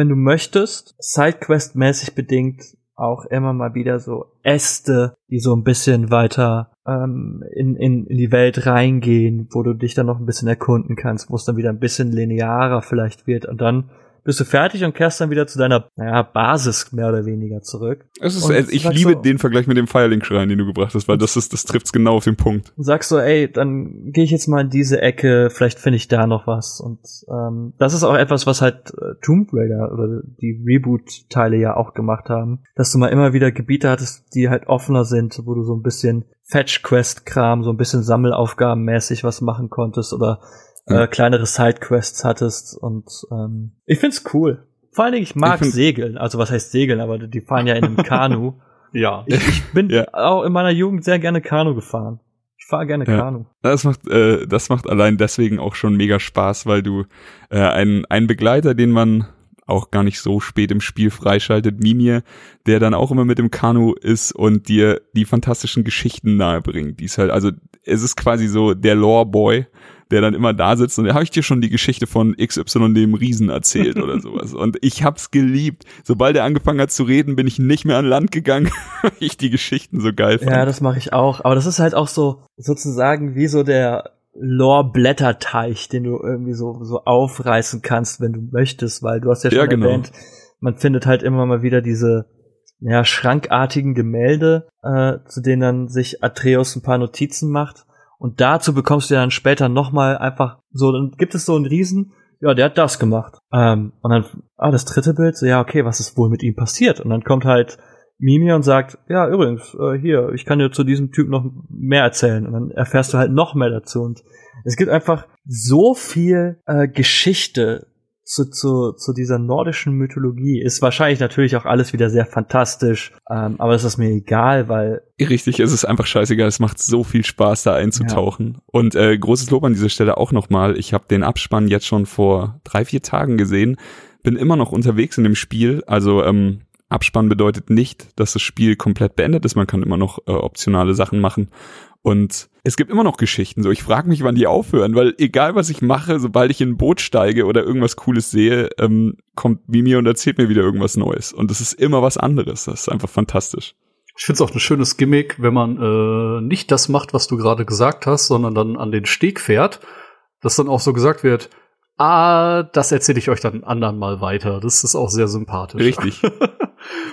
wenn du möchtest, Sidequest-mäßig bedingt auch immer mal wieder so Äste, die so ein bisschen weiter ähm, in, in, in die Welt reingehen, wo du dich dann noch ein bisschen erkunden kannst, wo es dann wieder ein bisschen linearer vielleicht wird und dann bist du fertig und kehrst dann wieder zu deiner naja, Basis mehr oder weniger zurück. Es ist, äh, ich liebe so- den Vergleich mit dem Firelink-Schrein, den du gebracht hast, weil das ist, das trifft's genau auf den Punkt. Und sagst so, ey, dann gehe ich jetzt mal in diese Ecke, vielleicht finde ich da noch was. Und ähm, das ist auch etwas, was halt äh, Tomb Raider oder die Reboot-Teile ja auch gemacht haben, dass du mal immer wieder Gebiete hattest, die halt offener sind, wo du so ein bisschen Fetch-Quest-Kram, so ein bisschen Sammelaufgabenmäßig was machen konntest oder äh, Ja. kleinere Side-Quests hattest. Und ähm, ich find's cool. Vor allen Dingen, ich mag Ich Segeln. Also was heißt Segeln, aber die fahren ja in einem Kanu. Ja. Ich, ich bin Ja. auch in meiner Jugend sehr gerne Kanu gefahren. Ich fahre gerne Ja. Kanu. Das macht, äh, das macht allein deswegen auch schon mega Spaß, weil du äh, einen, einen Begleiter, den man auch gar nicht so spät im Spiel freischaltet, Mimir, der dann auch immer mit dem Kanu ist und dir die fantastischen Geschichten nahebringt. Die ist halt, also es ist quasi so der Lore-Boy, der dann immer da sitzt und da habe ich dir schon die Geschichte von XY dem Riesen erzählt oder sowas. Und ich hab's geliebt. Sobald er angefangen hat zu reden, bin ich nicht mehr an Land gegangen, weil ich die Geschichten so geil fand. Ja, das mache ich auch. Aber das ist halt auch so sozusagen wie so der Lore-Blätterteich, den du irgendwie so, so aufreißen kannst, wenn du möchtest, weil du hast ja schon Ja, genau. erwähnt, man findet halt immer mal wieder diese ja, schrankartigen Gemälde, äh, zu denen dann sich Atreus ein paar Notizen macht. Und dazu bekommst du ja dann später nochmal einfach so, dann gibt es so einen Riesen, ja, der hat das gemacht. Ähm, und dann, ah, das dritte Bild, so, ja, okay, was ist wohl mit ihm passiert? Und dann kommt halt Mimi und sagt, ja, übrigens, äh, hier, ich kann dir zu diesem Typ noch mehr erzählen. Und dann erfährst du halt noch mehr dazu. Und es gibt einfach so viel äh, Geschichte zu, zu, zu dieser nordischen Mythologie. Ist wahrscheinlich natürlich auch alles wieder sehr fantastisch, ähm, aber das ist mir egal, weil Richtig, es ist einfach scheißegal. Es macht so viel Spaß, da einzutauchen. Und äh, großes Lob an dieser Stelle auch nochmal. Ich habe den Abspann jetzt schon vor drei, vier Tagen gesehen. Bin immer noch unterwegs in dem Spiel. Also ähm, Abspann bedeutet nicht, dass das Spiel komplett beendet ist. Man kann immer noch äh, optionale Sachen machen. Und es gibt immer noch Geschichten. So, ich frage mich, wann die aufhören, weil egal was ich mache, sobald ich in ein Boot steige oder irgendwas Cooles sehe, ähm, kommt Mimi und erzählt mir wieder irgendwas Neues. Und das ist immer was anderes. Das ist einfach fantastisch. Ich finde es auch ein schönes Gimmick, wenn man äh, nicht das macht, was du gerade gesagt hast, sondern dann an den Steg fährt, dass dann auch so gesagt wird, ah, das erzähle ich euch dann ein anderen Mal weiter. Das ist auch sehr sympathisch. Richtig.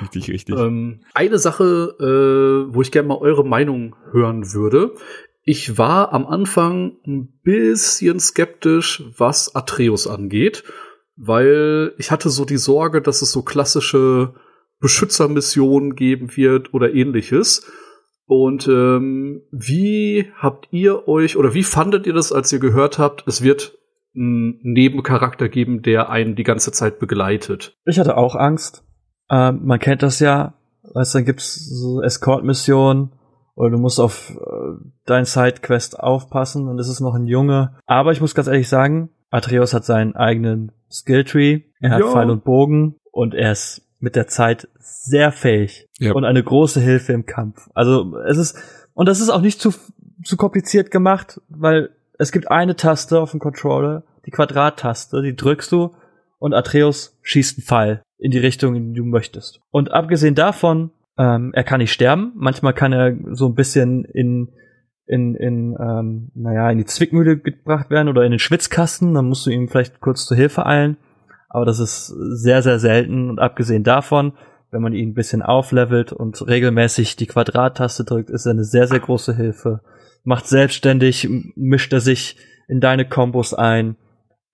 richtig, richtig. Ähm, eine Sache, äh, wo ich gerne mal eure Meinung hören würde. Ich war am Anfang ein bisschen skeptisch, was Atreus angeht, weil ich hatte so die Sorge, dass es so klassische Beschützermissionen geben wird oder ähnliches. Und ähm, wie habt ihr euch oder wie fandet ihr das, als ihr gehört habt, es wird einen Nebencharakter geben, der einen die ganze Zeit begleitet? ich hatte auch Angst. Ähm, man kennt das ja, weißt dann gibt's so Escort-Missionen oder du musst auf äh, dein Sidequest aufpassen und es ist noch ein Junge. Aber ich muss ganz ehrlich sagen, Atreus hat seinen eigenen Skilltree, er hat Ja. Pfeil und Bogen und er ist mit der Zeit sehr fähig Ja. und eine große Hilfe im Kampf. Also es ist und das ist auch nicht zu zu kompliziert gemacht, weil es gibt eine Taste auf dem Controller, die Quadrattaste, die drückst du und Atreus schießt einen Pfeil in die Richtung, in die du möchtest. Und abgesehen davon, ähm, er kann nicht sterben. Manchmal kann er so ein bisschen in in, in ähm, naja, in die Zwickmühle gebracht werden oder in den Schwitzkasten, dann musst du ihm vielleicht kurz zur Hilfe eilen. Aber das ist sehr, sehr selten. Und abgesehen davon, wenn man ihn ein bisschen auflevelt und regelmäßig die Quadrattaste drückt, ist er eine sehr, sehr große Hilfe. Macht selbstständig, mischt er sich in deine Kombos ein,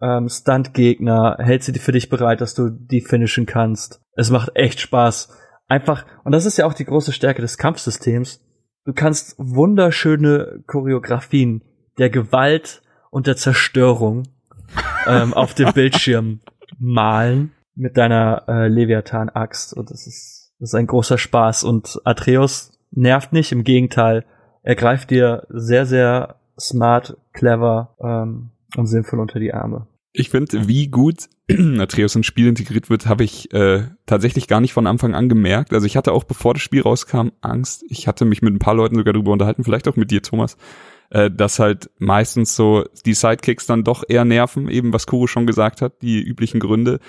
ähm, Stunt-Gegner, hält sie für dich bereit, dass du die finishen kannst. Es macht echt Spaß. Einfach, und das ist ja auch die große Stärke des Kampfsystems, du kannst wunderschöne Choreografien der Gewalt und der Zerstörung ähm, auf dem Bildschirm malen mit deiner äh, Leviathan-Axt. Und das ist, das ist ein großer Spaß. Und Atreus nervt nicht, im Gegenteil, er greift dir sehr, sehr smart, clever ähm, und sinnvoll unter die Arme. Ich finde, wie gut Atreus ins Spiel integriert wird, habe ich äh, tatsächlich gar nicht von Anfang an gemerkt. Also ich hatte auch, bevor das Spiel rauskam, Angst. Ich hatte mich mit ein paar Leuten sogar darüber unterhalten, vielleicht auch mit dir, Thomas, äh, dass halt meistens so die Sidekicks dann doch eher nerven, eben was Kuro schon gesagt hat, die üblichen Gründe.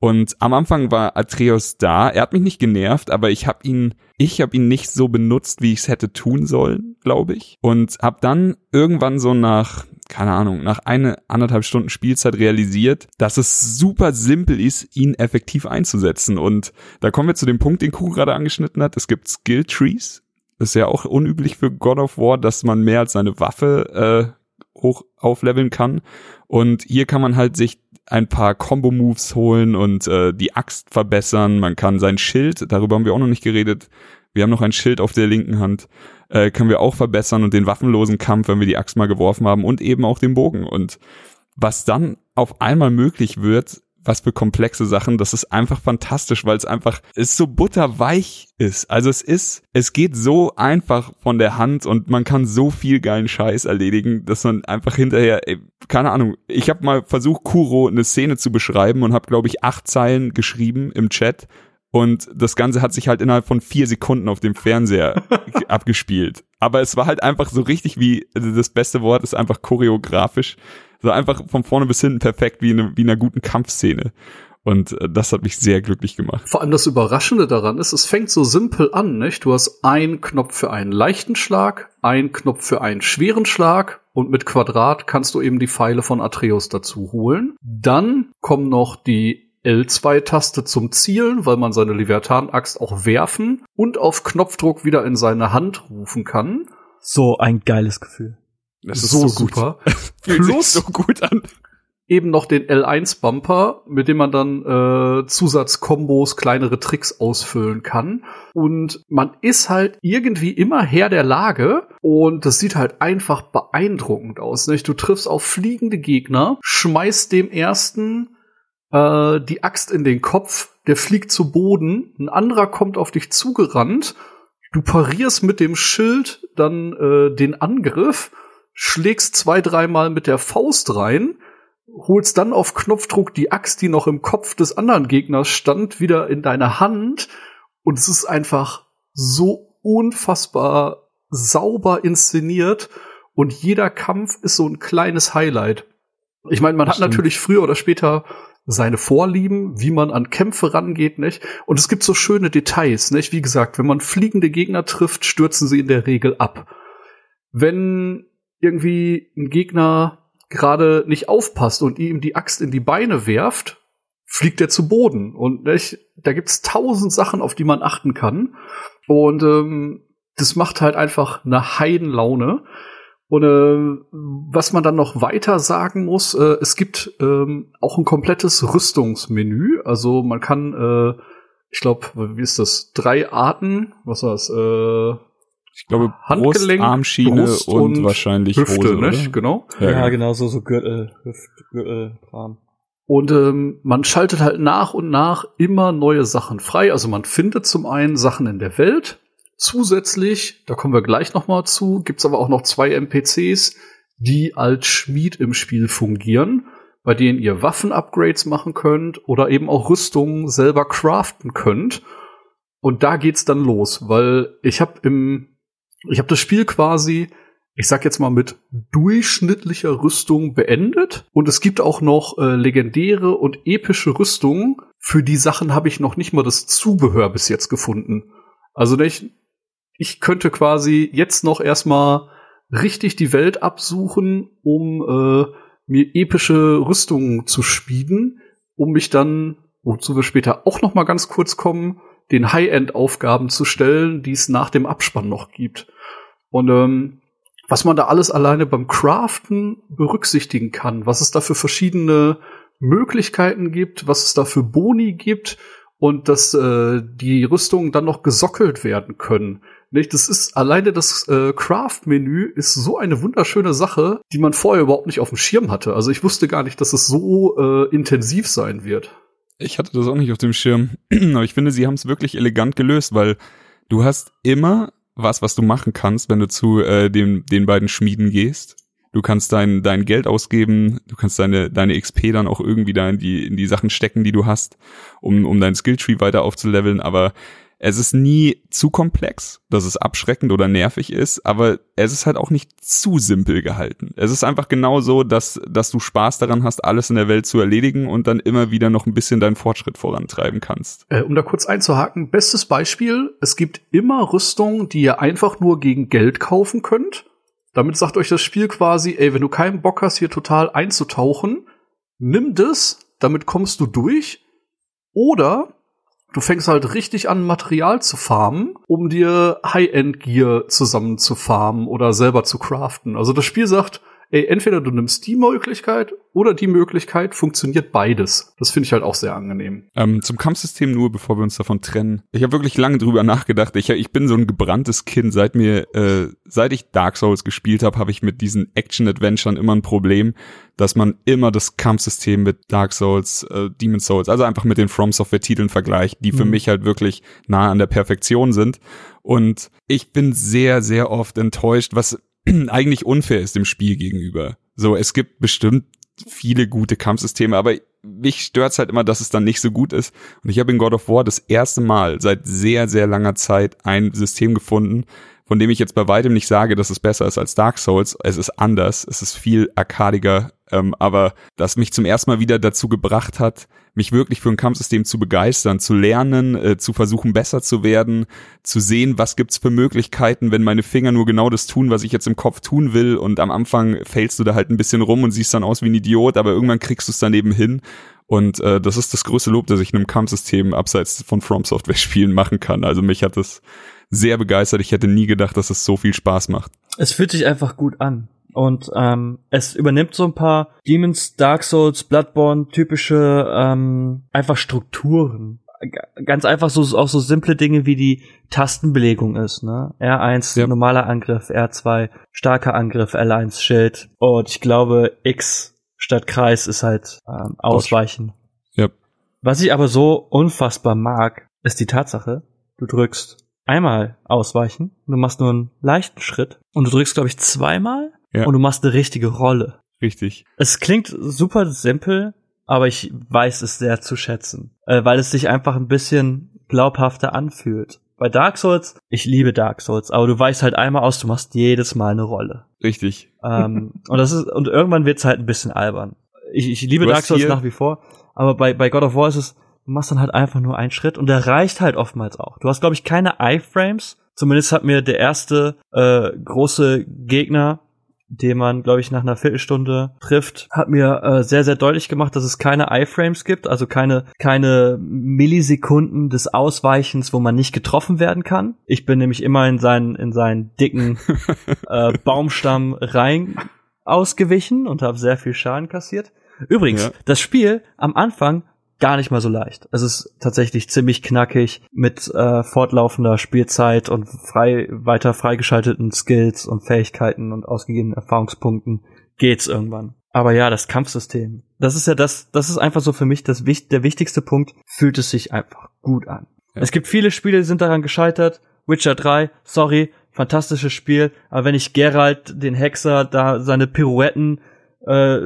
Und am Anfang war Atreus da. Er hat mich nicht genervt, aber ich habe ihn, ich habe ihn nicht so benutzt, wie ich es hätte tun sollen, glaube ich. Und habe dann irgendwann so nach keine Ahnung, nach eine anderthalb Stunden Spielzeit realisiert, dass es super simpel ist, ihn effektiv einzusetzen. Und da kommen wir zu dem Punkt, den Kuh gerade angeschnitten hat. Es gibt Skill Trees. Das ist ja auch unüblich für God of War, dass man mehr als seine Waffe äh, hoch aufleveln kann. Und hier kann man halt sich ein paar Combo-Moves holen und äh, die Axt verbessern. Man kann sein Schild, darüber haben wir auch noch nicht geredet, wir haben noch ein Schild auf der linken Hand, äh, können wir auch verbessern und den waffenlosen Kampf, wenn wir die Axt mal geworfen haben und eben auch den Bogen. Und was dann auf einmal möglich wird, was für komplexe Sachen, das ist einfach fantastisch, weil es einfach, es so butterweich ist. Also es ist, es geht so einfach von der Hand und man kann so viel geilen Scheiß erledigen, dass man einfach hinterher, ey, keine Ahnung, ich habe mal versucht, Kuro eine Szene zu beschreiben und habe, glaube ich, acht Zeilen geschrieben im Chat und das Ganze hat sich halt innerhalb von vier Sekunden auf dem Fernseher abgespielt. Aber es war halt einfach so richtig wie, also das beste Wort ist einfach choreografisch. So einfach von vorne bis hinten perfekt wie in, eine, wie in einer guten Kampfszene. Und äh, das hat mich sehr glücklich gemacht. Vor allem das Überraschende daran ist, es fängt so simpel an, nicht? Du hast einen Knopf für einen leichten Schlag, einen Knopf für einen schweren Schlag und mit Quadrat kannst du eben die Pfeile von Atreus dazu holen. Dann kommen noch die L2-Taste zum Zielen, weil man seine Leviathan-Axt auch werfen und auf Knopfdruck wieder in seine Hand rufen kann. So ein geiles Gefühl. Das ist so, so super. Fühlt Plus sich so gut an. Eben noch den L1-Bumper, mit dem man dann äh, Zusatzkombos, kleinere Tricks ausfüllen kann. Und man ist halt irgendwie immer Herr der Lage und das sieht halt einfach beeindruckend aus. Nicht? Du triffst auf fliegende Gegner, schmeißt dem ersten äh, die Axt in den Kopf, der fliegt zu Boden, ein anderer kommt auf dich zugerannt, du parierst mit dem Schild dann äh, den Angriff, schlägst zwei, dreimal mit der Faust rein, holst dann auf Knopfdruck die Axt, die noch im Kopf des anderen Gegners stand, wieder in deine Hand und es ist einfach so unfassbar sauber inszeniert und jeder Kampf ist so ein kleines Highlight. Ich meine, man das hat stimmt. natürlich früher oder später seine Vorlieben, wie man an Kämpfe rangeht, nicht? Und es gibt so schöne Details, nicht? Wie gesagt, wenn man fliegende Gegner trifft, stürzen sie in der Regel ab. Wenn irgendwie ein Gegner gerade nicht aufpasst und ihm die Axt in die Beine werft, fliegt er zu Boden. Und nicht? da gibt's tausend Sachen, auf die man achten kann. Und ähm, das macht halt einfach eine Heidenlaune. Und äh, was man dann noch weiter sagen muss, äh, es gibt ähm, auch ein komplettes Rüstungsmenü. Also man kann, äh, ich glaube, wie ist das? Drei Arten, was war das? Äh, ich glaube, Handgelenk, Brust, Armschiene Brust und, und, wahrscheinlich Hüfte, Hose, nicht? Genau. Ja, ja, genau, so, so Gürtel, Hüft, Gürtel, Kram. Und ähm, man schaltet halt nach und nach immer neue Sachen frei. Also man findet zum einen Sachen in der Welt, Zusätzlich, da kommen wir gleich noch mal zu, gibt's aber auch noch zwei NPCs, die als Schmied im Spiel fungieren, bei denen ihr Waffen-Upgrades machen könnt oder eben auch Rüstungen selber craften könnt. Und da geht's dann los, weil ich habe im ich habe das Spiel quasi, ich sag jetzt mal mit durchschnittlicher Rüstung beendet und es gibt auch noch äh, legendäre und epische Rüstungen. Für die Sachen habe ich noch nicht mal das Zubehör bis jetzt gefunden. Also nicht, ich könnte quasi jetzt noch erstmal richtig die Welt absuchen, um äh, mir epische Rüstungen zu spielen, um mich dann, wozu wir später auch noch mal ganz kurz kommen, den High-End-Aufgaben zu stellen, die es nach dem Abspann noch gibt. Und ähm, was man da alles alleine beim Craften berücksichtigen kann, was es da für verschiedene Möglichkeiten gibt, was es da für Boni gibt und dass äh, die Rüstungen dann noch gesockelt werden können. Nicht? Das ist alleine das äh, Craft-Menü ist so eine wunderschöne Sache, die man vorher überhaupt nicht auf dem Schirm hatte. Also ich wusste gar nicht, dass es so äh, intensiv sein wird. Ich hatte das auch nicht auf dem Schirm, aber ich finde, sie haben es wirklich elegant gelöst, weil du hast immer was, was du machen kannst, wenn du zu äh, dem, den beiden Schmieden gehst. Du kannst dein, dein Geld ausgeben, du kannst deine, deine XP dann auch irgendwie da in die, in die Sachen stecken, die du hast, um, um dein Skilltree weiter aufzuleveln, aber es ist nie zu komplex, dass es abschreckend oder nervig ist, aber es ist halt auch nicht zu simpel gehalten. Es ist einfach genau so, dass, dass du Spaß daran hast, alles in der Welt zu erledigen und dann immer wieder noch ein bisschen deinen Fortschritt vorantreiben kannst. Äh, um da kurz einzuhaken, bestes Beispiel, es gibt immer Rüstungen, die ihr einfach nur gegen Geld kaufen könnt. Damit sagt euch das Spiel quasi, ey, wenn du keinen Bock hast, hier total einzutauchen, nimm das, damit kommst du durch. Oder Du fängst halt richtig an, Material zu farmen, um dir High-End-Gear zusammen zu farmen oder selber zu craften. Also das Spiel sagt, ey, entweder du nimmst die Möglichkeit oder die Möglichkeit, funktioniert beides. Das finde ich halt auch sehr angenehm. Ähm, zum Kampfsystem nur, bevor wir uns davon trennen. Ich habe wirklich lange drüber nachgedacht. Ich, ich bin so ein gebranntes Kind. Seit mir, äh, seit ich Dark Souls gespielt habe, habe ich mit diesen Action-Adventuren immer ein Problem, dass man immer das Kampfsystem mit Dark Souls, äh, Demon Souls, also einfach mit den From Software-Titeln vergleicht, die für mhm. mich halt wirklich nah an der Perfektion sind. Und ich bin sehr, sehr oft enttäuscht, was eigentlich unfair ist dem Spiel gegenüber. So, es gibt bestimmt viele gute Kampfsysteme, aber mich stört's halt immer, dass es dann nicht so gut ist. Und ich habe in God of War das erste Mal seit sehr, sehr langer Zeit ein System gefunden, von dem ich jetzt bei weitem nicht sage, dass es besser ist als Dark Souls. Es ist anders, es ist viel arkadiger, ähm, aber das mich zum ersten Mal wieder dazu gebracht hat, mich wirklich für ein Kampfsystem zu begeistern, zu lernen, äh, zu versuchen besser zu werden, zu sehen, was gibt's für Möglichkeiten, wenn meine Finger nur genau das tun, was ich jetzt im Kopf tun will und am Anfang fällst du da halt ein bisschen rum und siehst dann aus wie ein Idiot, aber irgendwann kriegst du es daneben hin und äh, das ist das größte Lob, das ich in einem Kampfsystem abseits von From Software Spielen machen kann. Also mich hat das sehr begeistert. Ich hätte nie gedacht, dass es so viel Spaß macht. Es fühlt sich einfach gut an. Und ähm, es übernimmt so ein paar Demons, Dark Souls, Bloodborne typische ähm, einfach Strukturen. Ganz einfach so auch so simple Dinge wie die Tastenbelegung ist, ne? R1 ja. normaler Angriff, R2 starker Angriff, L1 Schild und ich glaube X statt Kreis ist halt ähm, Ausweichen. Ja. Was ich aber so unfassbar mag, ist die Tatsache, du drückst einmal Ausweichen, du machst nur einen leichten Schritt und du drückst glaube ich zweimal ja. und du machst eine richtige Rolle. Richtig. Es klingt super simpel, aber ich weiß es sehr zu schätzen, äh, weil es sich einfach ein bisschen glaubhafter anfühlt. Bei Dark Souls, ich liebe Dark Souls, aber du weißt halt einmal aus, du machst jedes Mal eine Rolle. Richtig. Ähm, und das ist und irgendwann wird's halt ein bisschen albern. Ich, ich liebe Dark Souls nach wie vor, aber bei bei God of War ist es, du machst dann halt einfach nur einen Schritt und der reicht halt oftmals auch. Du hast glaube ich keine Iframes. Zumindest hat mir der erste äh, große Gegner den man, glaube ich, nach einer Viertelstunde trifft, hat mir äh, sehr, sehr deutlich gemacht, dass es keine Iframes gibt, also keine, keine Millisekunden des Ausweichens, wo man nicht getroffen werden kann. Ich bin nämlich immer in seinen, in seinen dicken äh, Baumstamm rein ausgewichen und habe sehr viel Schaden kassiert. Übrigens, ja. das Spiel am Anfang gar nicht mal so leicht. Es ist tatsächlich ziemlich knackig mit äh, fortlaufender Spielzeit und frei weiter freigeschalteten Skills und Fähigkeiten und ausgegebenen Erfahrungspunkten geht's irgendwann. Aber ja, das Kampfsystem, das ist ja das, das ist einfach so für mich das der wichtigste Punkt. Fühlt es sich einfach gut an. Ja. Es gibt viele Spiele, die sind daran gescheitert. Witcher 3, sorry, fantastisches Spiel. Aber wenn ich Geralt, den Hexer, da seine Pirouetten äh,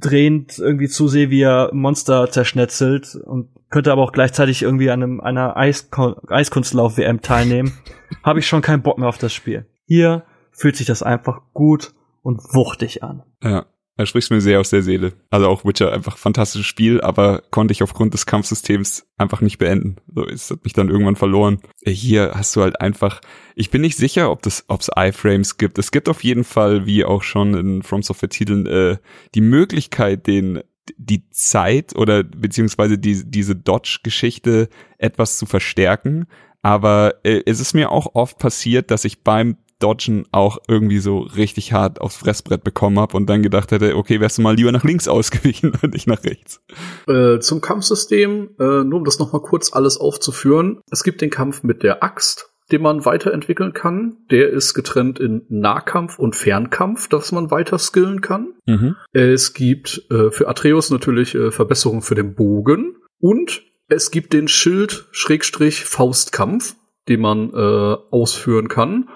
drehend irgendwie zusehe, wie er Monster zerschnetzelt und könnte aber auch gleichzeitig irgendwie an einem, einer Eiskunstlauf-WM teilnehmen, habe ich schon keinen Bock mehr auf das Spiel. Hier fühlt sich das einfach gut und wuchtig an. Ja. Er spricht mir sehr aus der Seele. Also auch Witcher einfach fantastisches Spiel, aber konnte ich aufgrund des Kampfsystems einfach nicht beenden. So, es hat mich dann irgendwann verloren. Hier hast du halt einfach, ich bin nicht sicher, ob das, ob es Iframes gibt. Es gibt auf jeden Fall, wie auch schon in From Software Titeln, äh, die Möglichkeit, den die Zeit oder beziehungsweise die, diese Dodge-Geschichte etwas zu verstärken. Aber äh, es ist mir auch oft passiert, dass ich beim Dodgen auch irgendwie so richtig hart aufs Fressbrett bekommen habe und dann gedacht hätte, okay, wärst du mal lieber nach links ausgewichen und nicht nach rechts. Äh, zum Kampfsystem, äh, nur um das nochmal kurz alles aufzuführen. Es gibt den Kampf mit der Axt, den man weiterentwickeln kann. Der ist getrennt in Nahkampf und Fernkampf, dass man weiter skillen kann. Mhm. Es gibt äh, für Atreus natürlich äh, Verbesserungen für den Bogen und es gibt den Schild-Faustkampf, den man äh, ausführen kann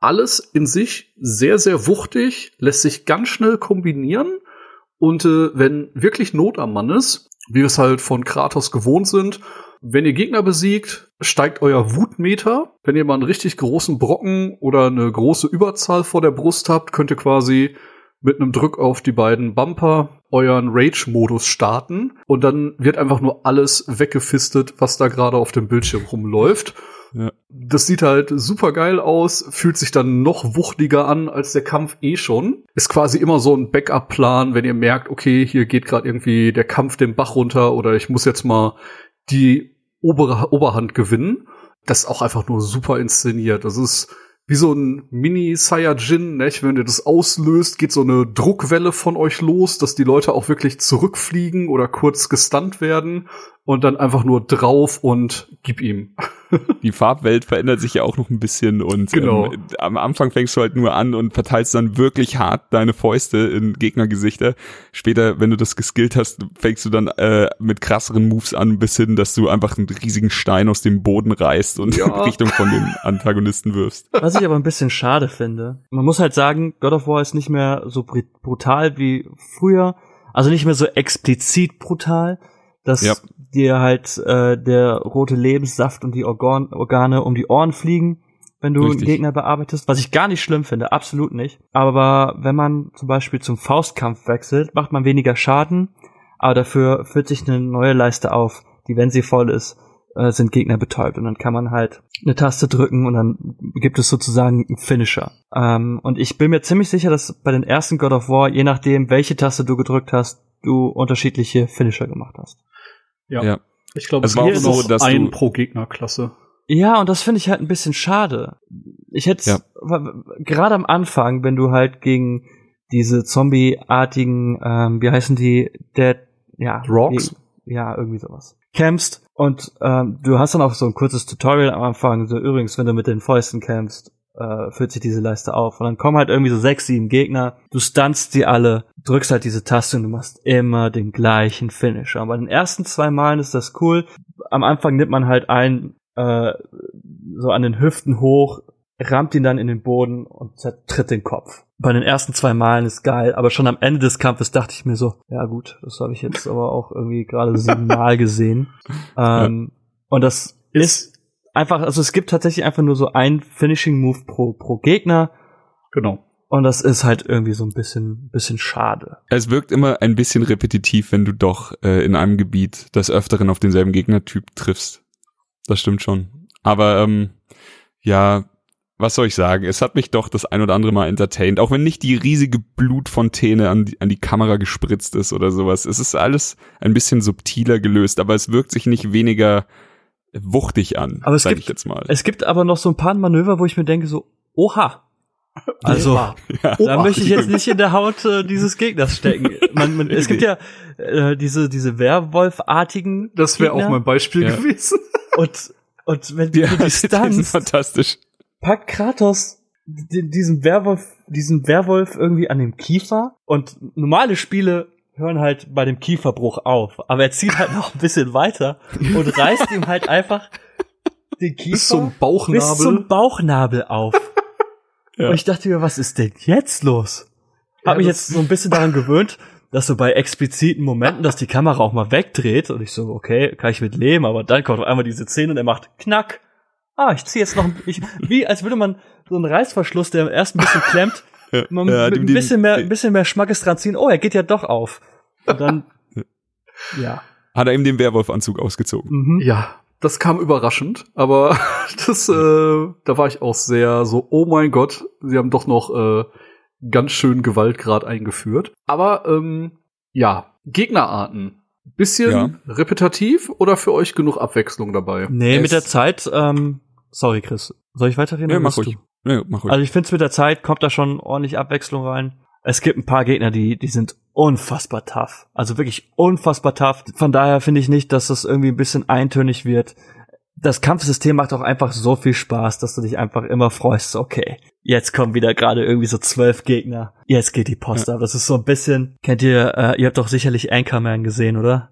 alles in sich sehr, sehr wuchtig, lässt sich ganz schnell kombinieren. Und äh, wenn wirklich Not am Mann ist, wie wir es halt von Kratos gewohnt sind, Wenn ihr Gegner besiegt, steigt euer Wutmeter. Wenn ihr mal einen richtig großen Brocken oder eine große Überzahl vor der Brust habt, könnt ihr quasi mit einem Druck auf die beiden Bumper euren Rage-Modus starten und dann wird einfach nur alles weggefistet, was da gerade auf dem Bildschirm rumläuft. Ja. Das sieht halt super geil aus, fühlt sich dann noch wuchtiger an als der Kampf eh schon. Ist quasi immer so ein Backup-Plan, wenn ihr merkt, okay, hier geht gerade irgendwie der Kampf den Bach runter oder ich muss jetzt mal die obere Oberhand gewinnen. Das ist auch einfach nur super inszeniert. Das ist wie so ein Mini-Saiyajin, nicht? Wenn ihr das auslöst, geht so eine Druckwelle von euch los, dass die Leute auch wirklich zurückfliegen oder kurz gestunt werden und dann einfach nur drauf und gib ihm. Die Farbwelt verändert sich ja auch noch ein bisschen und Genau. ähm, am Anfang fängst du halt nur an und verteilst dann wirklich hart deine Fäuste in Gegnergesichter. Später, wenn du das geskillt hast, fängst du dann äh, mit krasseren Moves an, bis hin, dass du einfach einen riesigen Stein aus dem Boden reißt und Ja. in Richtung von dem Antagonisten wirfst. Was ich aber ein bisschen schade finde. Man muss halt sagen, God of War ist nicht mehr so br- brutal wie früher. Also nicht mehr so explizit brutal, dass Ja. Dir halt äh, der rote Lebenssaft und die Organ Organe um die Ohren fliegen, wenn du Richtig. einen Gegner bearbeitest. Was ich gar nicht schlimm finde, absolut nicht. Aber wenn man zum Beispiel zum Faustkampf wechselt, macht man weniger Schaden, aber dafür führt sich eine neue Leiste auf, die, wenn sie voll ist, äh, sind Gegner betäubt und dann kann man halt eine Taste drücken und dann gibt es sozusagen einen Finisher. Ähm, und ich bin mir ziemlich sicher, dass bei den ersten God of War, je nachdem, welche Taste du gedrückt hast, du unterschiedliche Finisher gemacht hast. Ja. Ja. Ich glaube, Es es war auch so, dass ein pro Gegnerklasse. Ja, und das finde ich halt ein bisschen schade. Ich hätte Ja. gerade am Anfang, wenn du halt gegen diese Zombie-artigen, ähm, wie heißen die, der, ja, Rocks? Die, ja, irgendwie sowas. Kämpfst und ähm, du hast dann auch so ein kurzes Tutorial am Anfang, so übrigens, wenn du mit den Fäusten kämpfst, äh, füllt sich diese Leiste auf. Und dann kommen halt irgendwie so sechs, sieben Gegner, du stunst die alle, drückst halt diese Taste und du machst immer den gleichen Finisher. Und bei den ersten zwei Malen ist das cool. Am Anfang nimmt man halt einen äh, so an den Hüften hoch, rammt ihn dann in den Boden und zertritt den Kopf. Bei den ersten zwei Malen ist geil, aber schon am Ende des Kampfes dachte ich mir so, ja gut, das habe ich jetzt aber auch irgendwie gerade siebenmal gesehen. Ähm, Und das ist einfach, also es gibt tatsächlich einfach nur so ein Finishing Move pro, pro Gegner Genau. und das ist halt irgendwie so ein bisschen, bisschen schade. Es wirkt immer ein bisschen repetitiv, wenn du doch äh, in einem Gebiet des Öfteren auf denselben Gegnertyp triffst. Das stimmt schon. Aber ähm, ja, was soll ich sagen? Es hat mich doch das ein oder andere Mal entertained, auch wenn nicht die riesige Blutfontäne an die, an die Kamera gespritzt ist oder sowas. Es ist alles ein bisschen subtiler gelöst, aber es wirkt sich nicht weniger wuchtig an, Aber es sag gibt- ich jetzt mal. Es gibt aber noch so ein paar Manöver, wo ich mir denke so, oha. Also, ja. da möchte ich jetzt nicht in der Haut äh, dieses Gegners stecken. Man, man, es gibt ja äh, diese, diese Werwolfartigen Das wäre auch mein Beispiel Ja. gewesen. Und, und wenn Ja, du die die sind stunst, fantastisch. packt Kratos di- diesen Werwolf, diesen Werwolf irgendwie an dem Kiefer und normale Spiele hören halt bei dem Kieferbruch auf. Aber er zieht halt noch ein bisschen weiter und reißt ihm halt einfach den Kiefer Bis zum Bauchnabel. bis zum Bauchnabel auf. Ja. Und ich dachte mir, was ist denn jetzt los? Hab Ja, mich jetzt so ein bisschen daran gewöhnt, dass so bei expliziten Momenten, dass die Kamera auch mal wegdreht und ich so, okay, kann ich mit leben, aber dann kommt auf einmal diese Szene und er macht Knack. Ah, ich zieh jetzt noch ein ich, wie als würde man so einen Reißverschluss, der erst ein bisschen klemmt, man Ja, mit ein bisschen mehr, ein bisschen mehr Schmackes dran ziehen. Oh, er geht ja doch auf. Und dann, ja. Hat er ihm den Werwolfanzug ausgezogen. Mhm. Ja, das kam überraschend, aber das, äh, da war ich auch sehr so, oh mein Gott, sie haben doch noch äh, ganz schön Gewaltgrad eingeführt. Aber ähm, ja, Gegnerarten. Bisschen Ja. repetitiv oder für euch genug Abwechslung dabei? Nee, Es- mit der Zeit, ähm, sorry, Chris. Soll ich weiterreden? Ja, oder mach ruhig. du? Ja, mach ruhig. Also ich finde mit der Zeit kommt da schon ordentlich Abwechslung rein. Es gibt ein paar Gegner, die, die sind unfassbar tough. Also wirklich unfassbar tough. Von daher finde ich nicht, dass das irgendwie ein bisschen eintönig wird. Das Kampfsystem macht auch einfach so viel Spaß, dass du dich einfach immer freust, okay, jetzt kommen wieder gerade irgendwie so zwölf Gegner. Jetzt geht die Post ab. Das ist so ein bisschen, kennt ihr, äh, ihr habt doch sicherlich Anchorman gesehen, oder?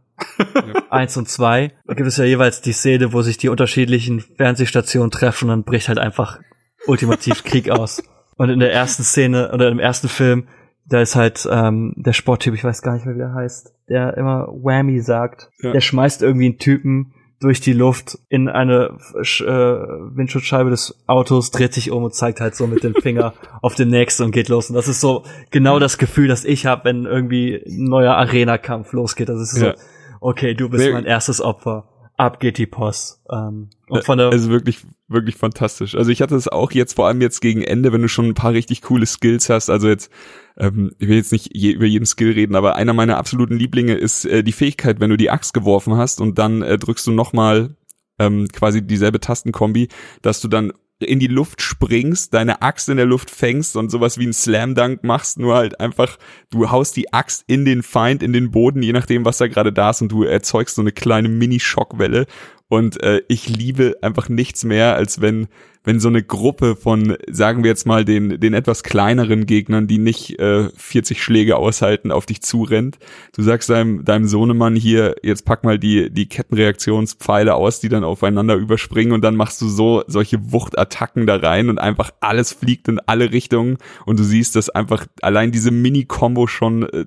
Eins und zwei. Da gibt es ja jeweils die Szene, wo sich die unterschiedlichen Fernsehstationen treffen und dann bricht halt einfach ultimativ Krieg aus. Und in der ersten Szene oder im ersten Film, da ist halt ähm, der Sporttyp, ich weiß gar nicht mehr, wie er heißt, der immer Whammy sagt. Ja. Der schmeißt irgendwie einen Typen durch die Luft in eine äh, Windschutzscheibe des Autos, dreht sich um und zeigt halt so mit dem Finger auf den nächsten und geht los. Und das ist so genau das Gefühl, das ich habe, wenn irgendwie ein neuer Arena-Kampf losgeht. Das ist so, ja. okay, du bist mein erstes Opfer ab geht die Post. Ähm, und von der also wirklich, wirklich fantastisch. Also ich hatte es auch jetzt, vor allem jetzt gegen Ende, wenn du schon ein paar richtig coole Skills hast. Also jetzt, ähm, ich will jetzt nicht je, über jeden Skill reden, aber einer meiner absoluten Lieblinge ist äh, die Fähigkeit, wenn du die Axt geworfen hast und dann äh, drückst du nochmal ähm, quasi dieselbe Tastenkombi, dass du dann in die Luft springst, deine Axt in der Luft fängst und sowas wie ein Slam Dunk machst, nur halt einfach, du haust die Axt in den Feind, in den Boden, je nachdem, was da gerade da ist und du erzeugst so eine kleine Mini-Schockwelle. Und äh, ich liebe einfach nichts mehr, als wenn wenn so eine Gruppe von, sagen wir jetzt mal, den, den etwas kleineren Gegnern, die nicht äh, 40 Schläge aushalten, auf dich zurennt. Du sagst deinem, deinem Sohnemann hier, jetzt pack mal die, die Kettenreaktionspfeile aus, die dann aufeinander überspringen und dann machst du so solche Wuchtattacken da rein und einfach alles fliegt in alle Richtungen und du siehst, dass einfach allein diese Mini-Kombo schon äh,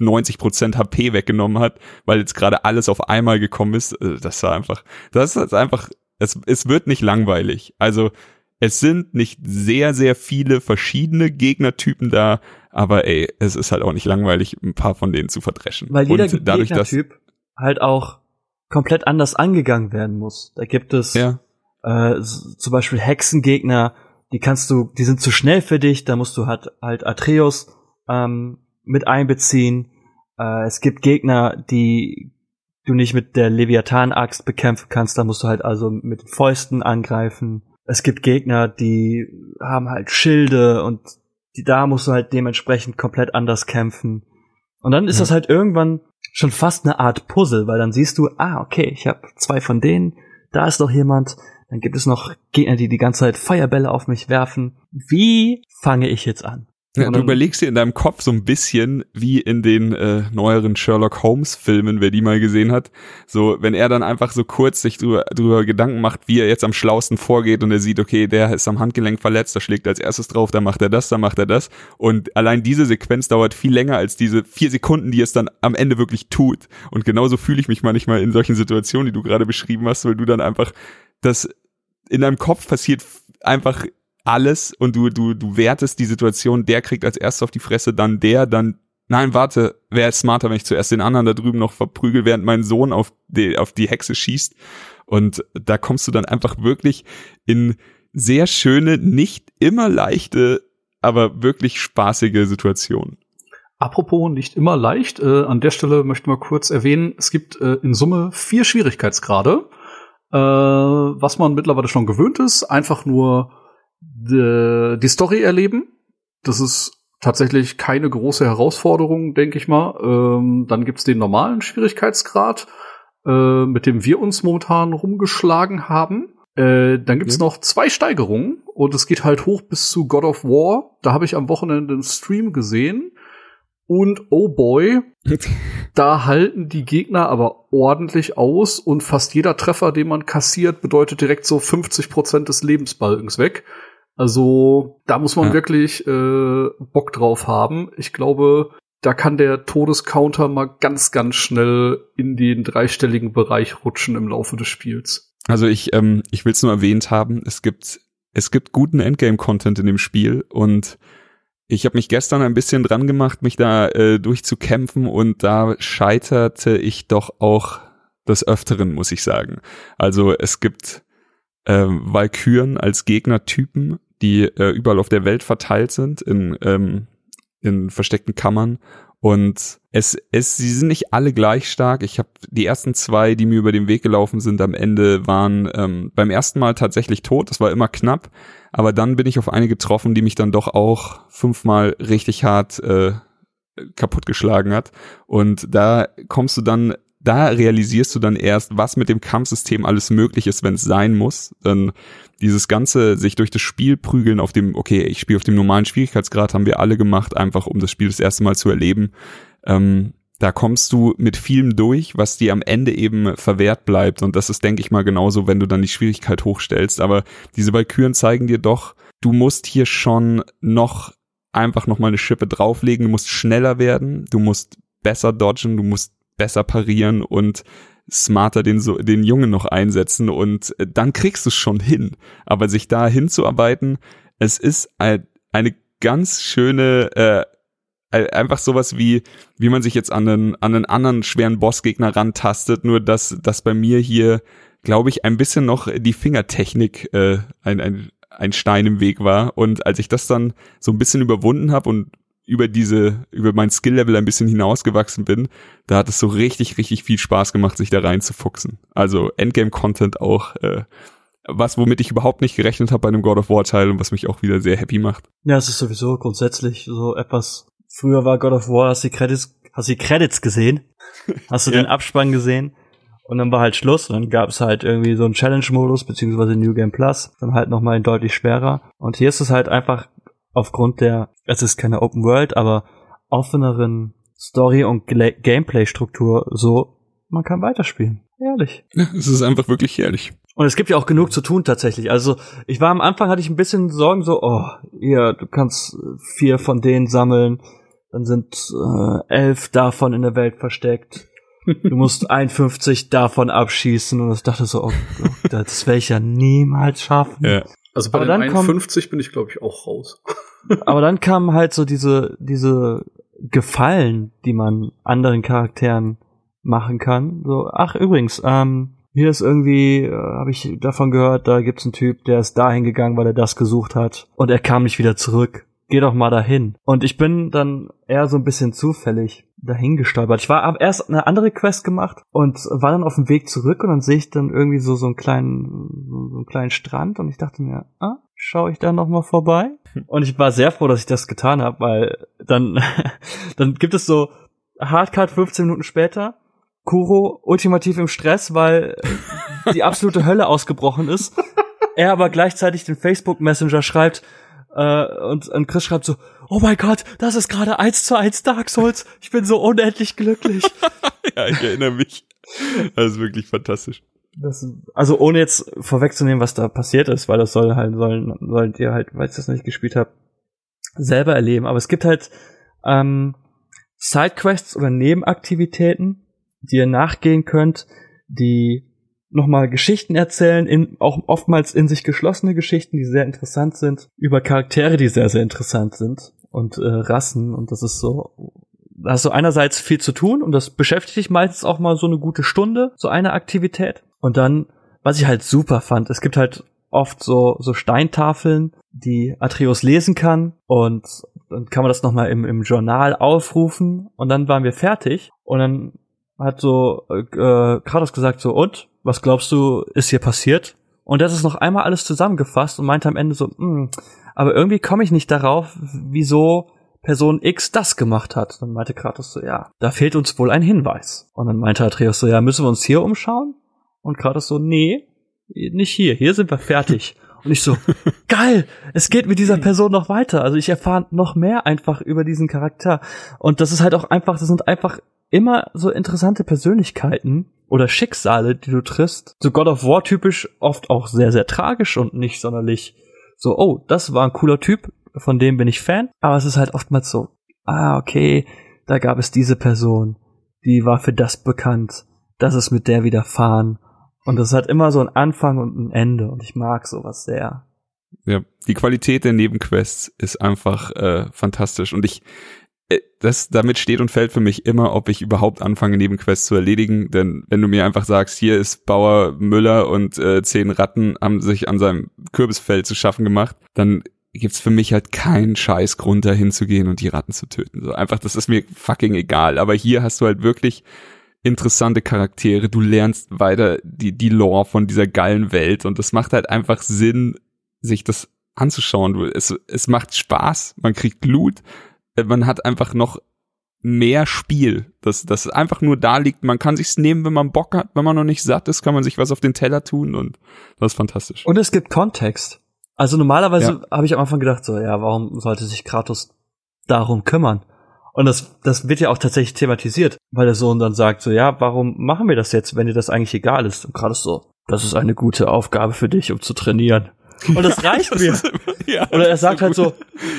90% HP weggenommen hat, weil jetzt gerade alles auf einmal gekommen ist. Äh, das war einfach, das ist einfach es, es wird nicht langweilig. Also es sind nicht sehr, sehr viele verschiedene Gegnertypen da, aber ey, es ist halt auch nicht langweilig, ein paar von denen zu verdreschen. Weil jeder Und dadurch, Gegnertyp halt auch komplett anders angegangen werden muss. Da gibt es ja. äh, zum Beispiel Hexengegner, die kannst du, die sind zu schnell für dich, da musst du halt, halt Atreus ähm, mit einbeziehen. Äh, es gibt Gegner, die du nicht mit der Leviathan-Axt bekämpfen kannst, da musst du halt also mit Fäusten angreifen. Es gibt Gegner, die haben halt Schilde und die, da musst du halt dementsprechend komplett anders kämpfen. Und dann ist ja. das halt irgendwann schon fast eine Art Puzzle, weil dann siehst du, ah, okay, ich habe zwei von denen, da ist noch jemand, dann gibt es noch Gegner, die die ganze Zeit Feuerbälle auf mich werfen. Wie fange ich jetzt an? Ja, du überlegst dir in deinem Kopf so ein bisschen wie in den äh, neueren Sherlock Holmes Filmen, wer die mal gesehen hat. So, wenn er dann einfach so kurz sich drüber, drüber Gedanken macht, wie er jetzt am schlausten vorgeht und er sieht, okay, der ist am Handgelenk verletzt, da schlägt als erstes drauf, dann macht er das, dann macht er das. Und allein diese Sequenz dauert viel länger als diese vier Sekunden, die es dann am Ende wirklich tut. Und genauso fühle ich mich manchmal in solchen Situationen, die du gerade beschrieben hast, weil du dann einfach das in deinem Kopf passiert einfach alles und du, du, du wertest die Situation, der kriegt als erstes auf die Fresse, dann der, dann, nein, warte, wäre smarter, wenn ich zuerst den anderen da drüben noch verprügel, während mein Sohn auf die, auf die Hexe schießt. Und da kommst du dann einfach wirklich in sehr schöne, nicht immer leichte, aber wirklich spaßige Situationen. Apropos nicht immer leicht, äh, an der Stelle möchte ich mal kurz erwähnen, es gibt äh, in Summe vier Schwierigkeitsgrade, äh, was man mittlerweile schon gewöhnt ist, einfach nur die, die Story erleben. Das ist tatsächlich keine große Herausforderung, denke ich mal. Ähm, dann gibt's den normalen Schwierigkeitsgrad, äh, mit dem wir uns momentan rumgeschlagen haben. Äh, dann gibt's ja. noch zwei Steigerungen und es geht halt hoch bis zu God of War. Da habe ich am Wochenende einen Stream gesehen. Und oh boy, da halten die Gegner aber ordentlich aus und fast jeder Treffer, den man kassiert, bedeutet direkt so 50 Prozent des Lebensbalkens weg. Also da muss man ja. wirklich äh, Bock drauf haben. Ich glaube, da kann der Todescounter mal ganz, ganz schnell in den dreistelligen Bereich rutschen im Laufe des Spiels. Also ich, ähm, ich will es nur erwähnt haben, es gibt, es gibt guten Endgame-Content in dem Spiel und ich habe mich gestern ein bisschen dran gemacht, mich da äh, durchzukämpfen und da scheiterte ich doch auch des Öfteren, muss ich sagen. Also es gibt äh, Valkyren als Gegnertypen, die äh, überall auf der Welt verteilt sind, in, ähm, in versteckten Kammern. Und es, es, sie sind nicht alle gleich stark. Ich habe die ersten zwei, die mir über den Weg gelaufen sind, am Ende waren ähm, beim ersten Mal tatsächlich tot. Das war immer knapp. Aber dann bin ich auf eine getroffen, die mich dann doch auch fünfmal richtig hart äh, kaputtgeschlagen hat. Und da kommst du dann da realisierst du dann erst, was mit dem Kampfsystem alles möglich ist, wenn es sein muss. Dann dieses ganze sich durch das Spiel prügeln auf dem, okay, ich spiele auf dem normalen Schwierigkeitsgrad, haben wir alle gemacht, einfach um das Spiel das erste Mal zu erleben. Ähm, da kommst du mit vielem durch, was dir am Ende eben verwehrt bleibt. Und das ist, denke ich mal, genauso, wenn du dann die Schwierigkeit hochstellst. Aber diese Valkyren zeigen dir doch, du musst hier schon noch einfach noch mal eine Schippe drauflegen. Du musst schneller werden, du musst besser dodgen, du musst besser parieren und smarter den, so, den Jungen noch einsetzen und äh, dann kriegst du es schon hin. Aber sich da hinzuarbeiten, es ist ein, eine ganz schöne, äh, einfach sowas wie, wie man sich jetzt an einen, an einen anderen schweren Bossgegner rantastet, nur dass, dass bei mir hier, glaube ich, ein bisschen noch die Fingertechnik äh, ein, ein, ein Stein im Weg war. Und als ich das dann so ein bisschen überwunden habe und über diese, über mein Skill-Level ein bisschen hinausgewachsen bin, da hat es so richtig, richtig viel Spaß gemacht, sich da reinzufuchsen. Also Endgame-Content auch, äh, was, womit ich überhaupt nicht gerechnet habe bei einem God of War-Teil und was mich auch wieder sehr happy macht. Ja, es ist sowieso grundsätzlich so etwas. Früher war God of War, hast du die Credits, hast du die Credits gesehen? Hast du ja. den Abspann gesehen? Und dann war halt Schluss. Und dann gab es halt irgendwie so einen Challenge-Modus, beziehungsweise New Game Plus. Dann halt nochmal deutlich schwerer. Und hier ist es halt einfach aufgrund der, es ist keine Open World, aber offeneren Story- und Gameplay-Struktur so, man kann weiterspielen. Herrlich. Ja, es ist einfach wirklich herrlich. Und es gibt ja auch genug zu tun tatsächlich. Also ich war am Anfang, hatte ich ein bisschen Sorgen, so, oh, ja, du kannst vier von denen sammeln, dann sind äh, elf davon in der Welt versteckt. Du musst 51 davon abschießen und ich dachte so, oh Gott, das werde ich ja niemals schaffen. Ja. Also bei aber den 51 bin ich, glaube ich, auch raus. aber dann kamen halt so diese, diese Gefallen, die man anderen Charakteren machen kann. So, ach übrigens, ähm, hier ist irgendwie, äh, habe ich davon gehört, da gibt's einen Typ, der ist dahin gegangen, weil er das gesucht hat und er kam nicht wieder zurück. Geh doch mal dahin. Und ich bin dann eher so ein bisschen zufällig dahin gestolpert. Ich war erst eine andere Quest gemacht und war dann auf dem Weg zurück und dann sehe ich dann irgendwie so so einen kleinen so einen kleinen Strand und ich dachte mir, ah, schaue ich da noch mal vorbei? Und ich war sehr froh, dass ich das getan habe, weil dann dann gibt es so Hardcard 15 Minuten später Kuro ultimativ im Stress, weil die absolute Hölle ausgebrochen ist. Er aber gleichzeitig den Facebook Messenger schreibt, äh, und, und Chris schreibt so, oh mein Gott, das ist gerade eins zu eins Dark Souls. Ich bin so unendlich glücklich. ja, ich erinnere mich. Das ist wirklich fantastisch. Das, also ohne jetzt vorwegzunehmen, was da passiert ist, weil das soll halt, sollen, sollt ihr halt, weil ich das nicht gespielt habe, selber erleben. Aber es gibt halt ähm, Sidequests oder Nebenaktivitäten, die ihr nachgehen könnt, die nochmal Geschichten erzählen, in, auch oftmals in sich geschlossene Geschichten, die sehr interessant sind, über Charaktere, die sehr, sehr interessant sind und äh, Rassen und das ist so, da hast du einerseits viel zu tun und das beschäftigt dich meistens auch mal so eine gute Stunde, so eine Aktivität. Und dann, was ich halt super fand, es gibt halt oft so, so Steintafeln, die Atreus lesen kann und dann kann man das nochmal im, im Journal aufrufen und dann waren wir fertig und dann hat so äh, Kratos gesagt so und was glaubst du, ist hier passiert? Und das ist noch einmal alles zusammengefasst und meinte am Ende so, hm, aber irgendwie komme ich nicht darauf, wieso Person X das gemacht hat. Dann meinte Kratos so, ja, da fehlt uns wohl ein Hinweis. Und dann meinte Atreus so, ja, müssen wir uns hier umschauen? Und Kratos so, nee, nicht hier, hier sind wir fertig. Und ich so, geil, es geht mit dieser Person noch weiter. Also ich erfahre noch mehr einfach über diesen Charakter. Und das ist halt auch einfach, das sind einfach immer so interessante Persönlichkeiten oder Schicksale, die du triffst. So God of War typisch oft auch sehr, sehr tragisch und nicht sonderlich so, oh, das war ein cooler Typ, von dem bin ich Fan. Aber es ist halt oftmals so, ah, okay, da gab es diese Person, die war für das bekannt, das ist mit der widerfahren. Und das hat immer so ein Anfang und ein Ende und ich mag sowas sehr. Ja, die Qualität der Nebenquests ist einfach äh, fantastisch und ich das damit steht und fällt für mich immer, ob ich überhaupt anfange, Nebenquests zu erledigen. Denn wenn du mir einfach sagst, hier ist Bauer Müller und äh, zehn Ratten haben sich an seinem Kürbisfeld zu schaffen gemacht, dann gibt's für mich halt keinen scheiß Grund, dahin zu gehen und die Ratten zu töten. So einfach, das ist mir fucking egal. Aber hier hast du halt wirklich interessante Charaktere. Du lernst weiter die, die Lore von dieser geilen Welt und das macht halt einfach Sinn, sich das anzuschauen. Es, es macht Spaß, man kriegt äh, man hat einfach noch mehr Spiel, das, das einfach nur da liegt. Man kann sich's nehmen, wenn man Bock hat. Wenn man noch nicht satt ist, kann man sich was auf den Teller tun und das ist fantastisch. Und es gibt Kontext. Also normalerweise ja. habe ich am Anfang gedacht, so, ja, warum sollte sich Kratos darum kümmern? Und das, das wird ja auch tatsächlich thematisiert, weil der Sohn dann sagt, so, ja, warum machen wir das jetzt, wenn dir das eigentlich egal ist? Und Kratos so, das ist eine gute Aufgabe für dich, um zu trainieren. Und das reicht mir. ja, Oder er sagt halt so,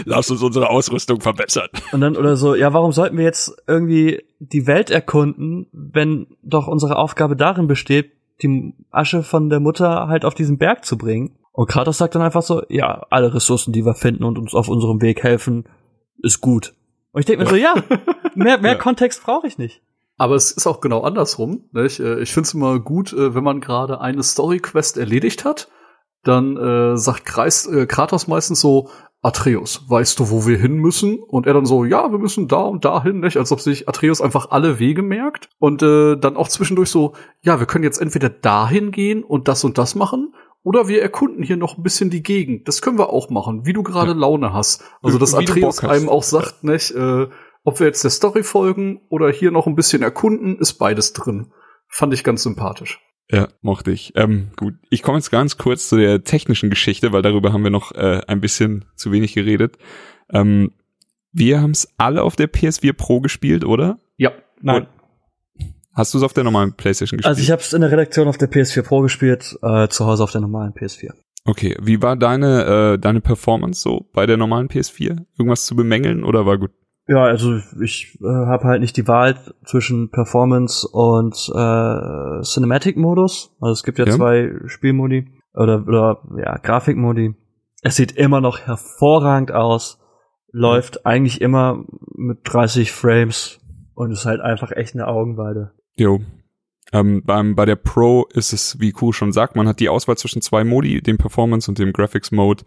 lass uns unsere Ausrüstung verbessern. und dann, oder so, ja, warum sollten wir jetzt irgendwie die Welt erkunden, wenn doch unsere Aufgabe darin besteht, die Asche von der Mutter halt auf diesen Berg zu bringen? Und Kratos sagt dann einfach so, ja, alle Ressourcen, die wir finden und uns auf unserem Weg helfen, ist gut. Und ich denke mir so, ja, mehr, mehr Ja. Kontext brauche ich nicht. Aber es ist auch genau andersrum. Nicht? Äh, Ich finde es immer gut, äh, wenn man gerade eine Story-Quest erledigt hat, dann äh, sagt Kreis, äh, Kratos meistens so, Atreus, weißt du, wo wir hin müssen? Und er dann so, ja, wir müssen da und da hin, nicht? Als ob sich Atreus einfach alle Wege merkt. Und äh, dann auch zwischendurch so, ja, wir können jetzt entweder dahin gehen und das und das machen, oder wir erkunden hier noch ein bisschen die Gegend. Das können wir auch machen, wie du gerade Ja. Laune hast. Also, dass Atreus einem auch sagt, nicht, äh, ob wir jetzt der Story folgen oder hier noch ein bisschen erkunden, ist beides drin. Fand ich ganz sympathisch. Ja, mochte ich. Ähm, gut, ich komme jetzt ganz kurz zu der technischen Geschichte, weil darüber haben wir noch äh, ein bisschen zu wenig geredet. Ähm, wir haben es alle auf der PS4 Pro gespielt, oder? Ja. Nein. Hast du es auf der normalen PlayStation gespielt? Also ich habe es in der Redaktion auf der PS4 Pro gespielt, äh, zu Hause auf der normalen PS4. okay, wie war deine äh, deine Performance so bei der normalen PS4? Irgendwas zu bemängeln oder war gut? Ja, also ich äh, habe halt nicht die Wahl zwischen Performance und äh, Cinematic-Modus. Also es gibt ja, Ja. zwei Spielmodi oder, oder ja, Grafikmodi. Es sieht immer noch hervorragend aus, läuft eigentlich immer mit 30 Frames und ist halt einfach echt eine Augenweide. Jo. Ähm, beim, bei der Pro ist es, wie Q schon sagt, man hat die Auswahl zwischen zwei Modi, dem Performance und dem Graphics Mode.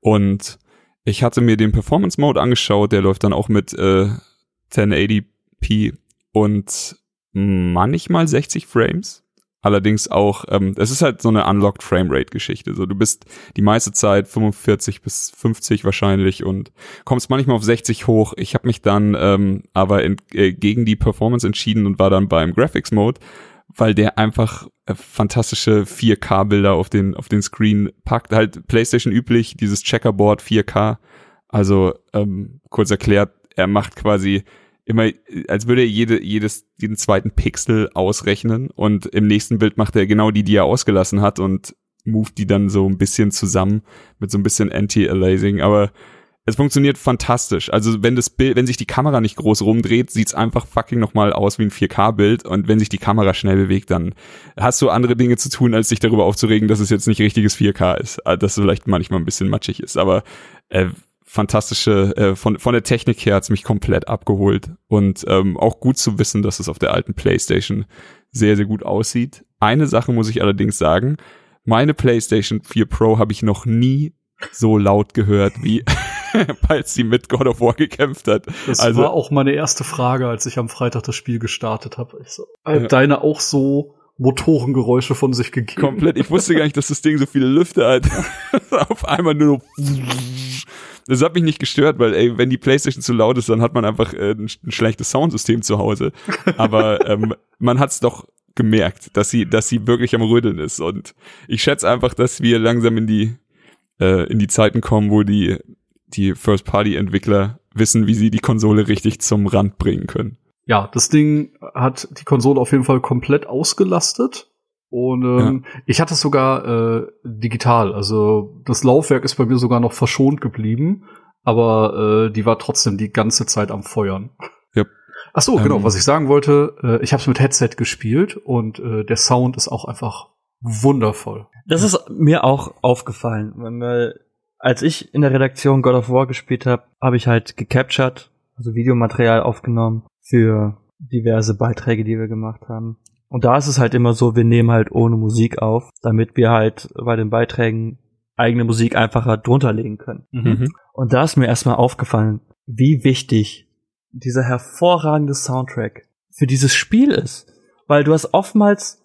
Und ich hatte mir den Performance Mode angeschaut, der läuft dann auch mit äh, 1080p und manchmal 60 Frames. Allerdings auch, ähm, es ist halt so eine Unlocked Framerate Geschichte. So, du bist die meiste Zeit 45 bis 50 wahrscheinlich und kommst manchmal auf 60 hoch. Ich habe mich dann ähm, aber in, äh, gegen die Performance entschieden und war dann beim Graphics Mode, weil der einfach äh, fantastische 4K-Bilder auf den auf den Screen packt. Halt PlayStation üblich, dieses Checkerboard 4K. Also ähm, kurz erklärt, er macht quasi immer, als würde er jede, jedes, jeden zweiten Pixel ausrechnen und im nächsten Bild macht er genau die, die er ausgelassen hat und moved die dann so ein bisschen zusammen mit so ein bisschen Anti-Aliasing, aber es funktioniert fantastisch. Also wenn das Bild, wenn sich die Kamera nicht groß rumdreht, sieht's einfach fucking nochmal aus wie ein 4K-Bild und wenn sich die Kamera schnell bewegt, dann hast du andere Dinge zu tun, als sich darüber aufzuregen, dass es jetzt nicht richtiges 4K ist, äh, dass es vielleicht manchmal ein bisschen matschig ist, aber äh, fantastische, äh, von, von der Technik her hat's mich komplett abgeholt. Und ähm, auch gut zu wissen, dass es auf der alten Playstation sehr, sehr gut aussieht. Eine Sache muss ich allerdings sagen, meine Playstation 4 Pro habe ich noch nie so laut gehört, wie als sie mit God of War gekämpft hat. Das Also- war auch meine erste Frage, als ich am Freitag das Spiel gestartet habe. So, äh, Ja. Deine auch so Motorengeräusche von sich gegeben. Komplett. Ich wusste gar nicht, dass das Ding so viele Lüfter hat. Auf einmal nur. Das hat mich nicht gestört, weil ey, wenn die Playstation zu laut ist, dann hat man einfach äh, ein, ein schlechtes Soundsystem zu Hause. Aber ähm, man hat es doch gemerkt, dass sie, dass sie wirklich am Rödeln ist. Und ich schätze einfach, dass wir langsam in die äh, in die Zeiten kommen, wo die die First-Party-Entwickler wissen, wie sie die Konsole richtig zum Rand bringen können. Ja, das Ding hat die Konsole auf jeden Fall komplett ausgelastet. Und ähm, ich hatte es sogar äh, digital. Also das Laufwerk ist bei mir sogar noch verschont geblieben, aber äh, die war trotzdem die ganze Zeit am Feuern. Yep. Ach so, genau, Ähm. was ich sagen wollte, äh, ich habe es mit Headset gespielt und äh, der Sound ist auch einfach wundervoll. Das ist mir auch aufgefallen, weil als ich in der Redaktion God of War gespielt habe, habe ich halt gecaptured, also Videomaterial aufgenommen für diverse Beiträge, die wir gemacht haben. Und da ist es halt immer so, wir nehmen halt ohne Musik auf, damit wir halt bei den Beiträgen eigene Musik einfacher drunter legen können. Mhm. Und da ist mir erstmal aufgefallen, wie wichtig dieser hervorragende Soundtrack für dieses Spiel ist. Weil du hast oftmals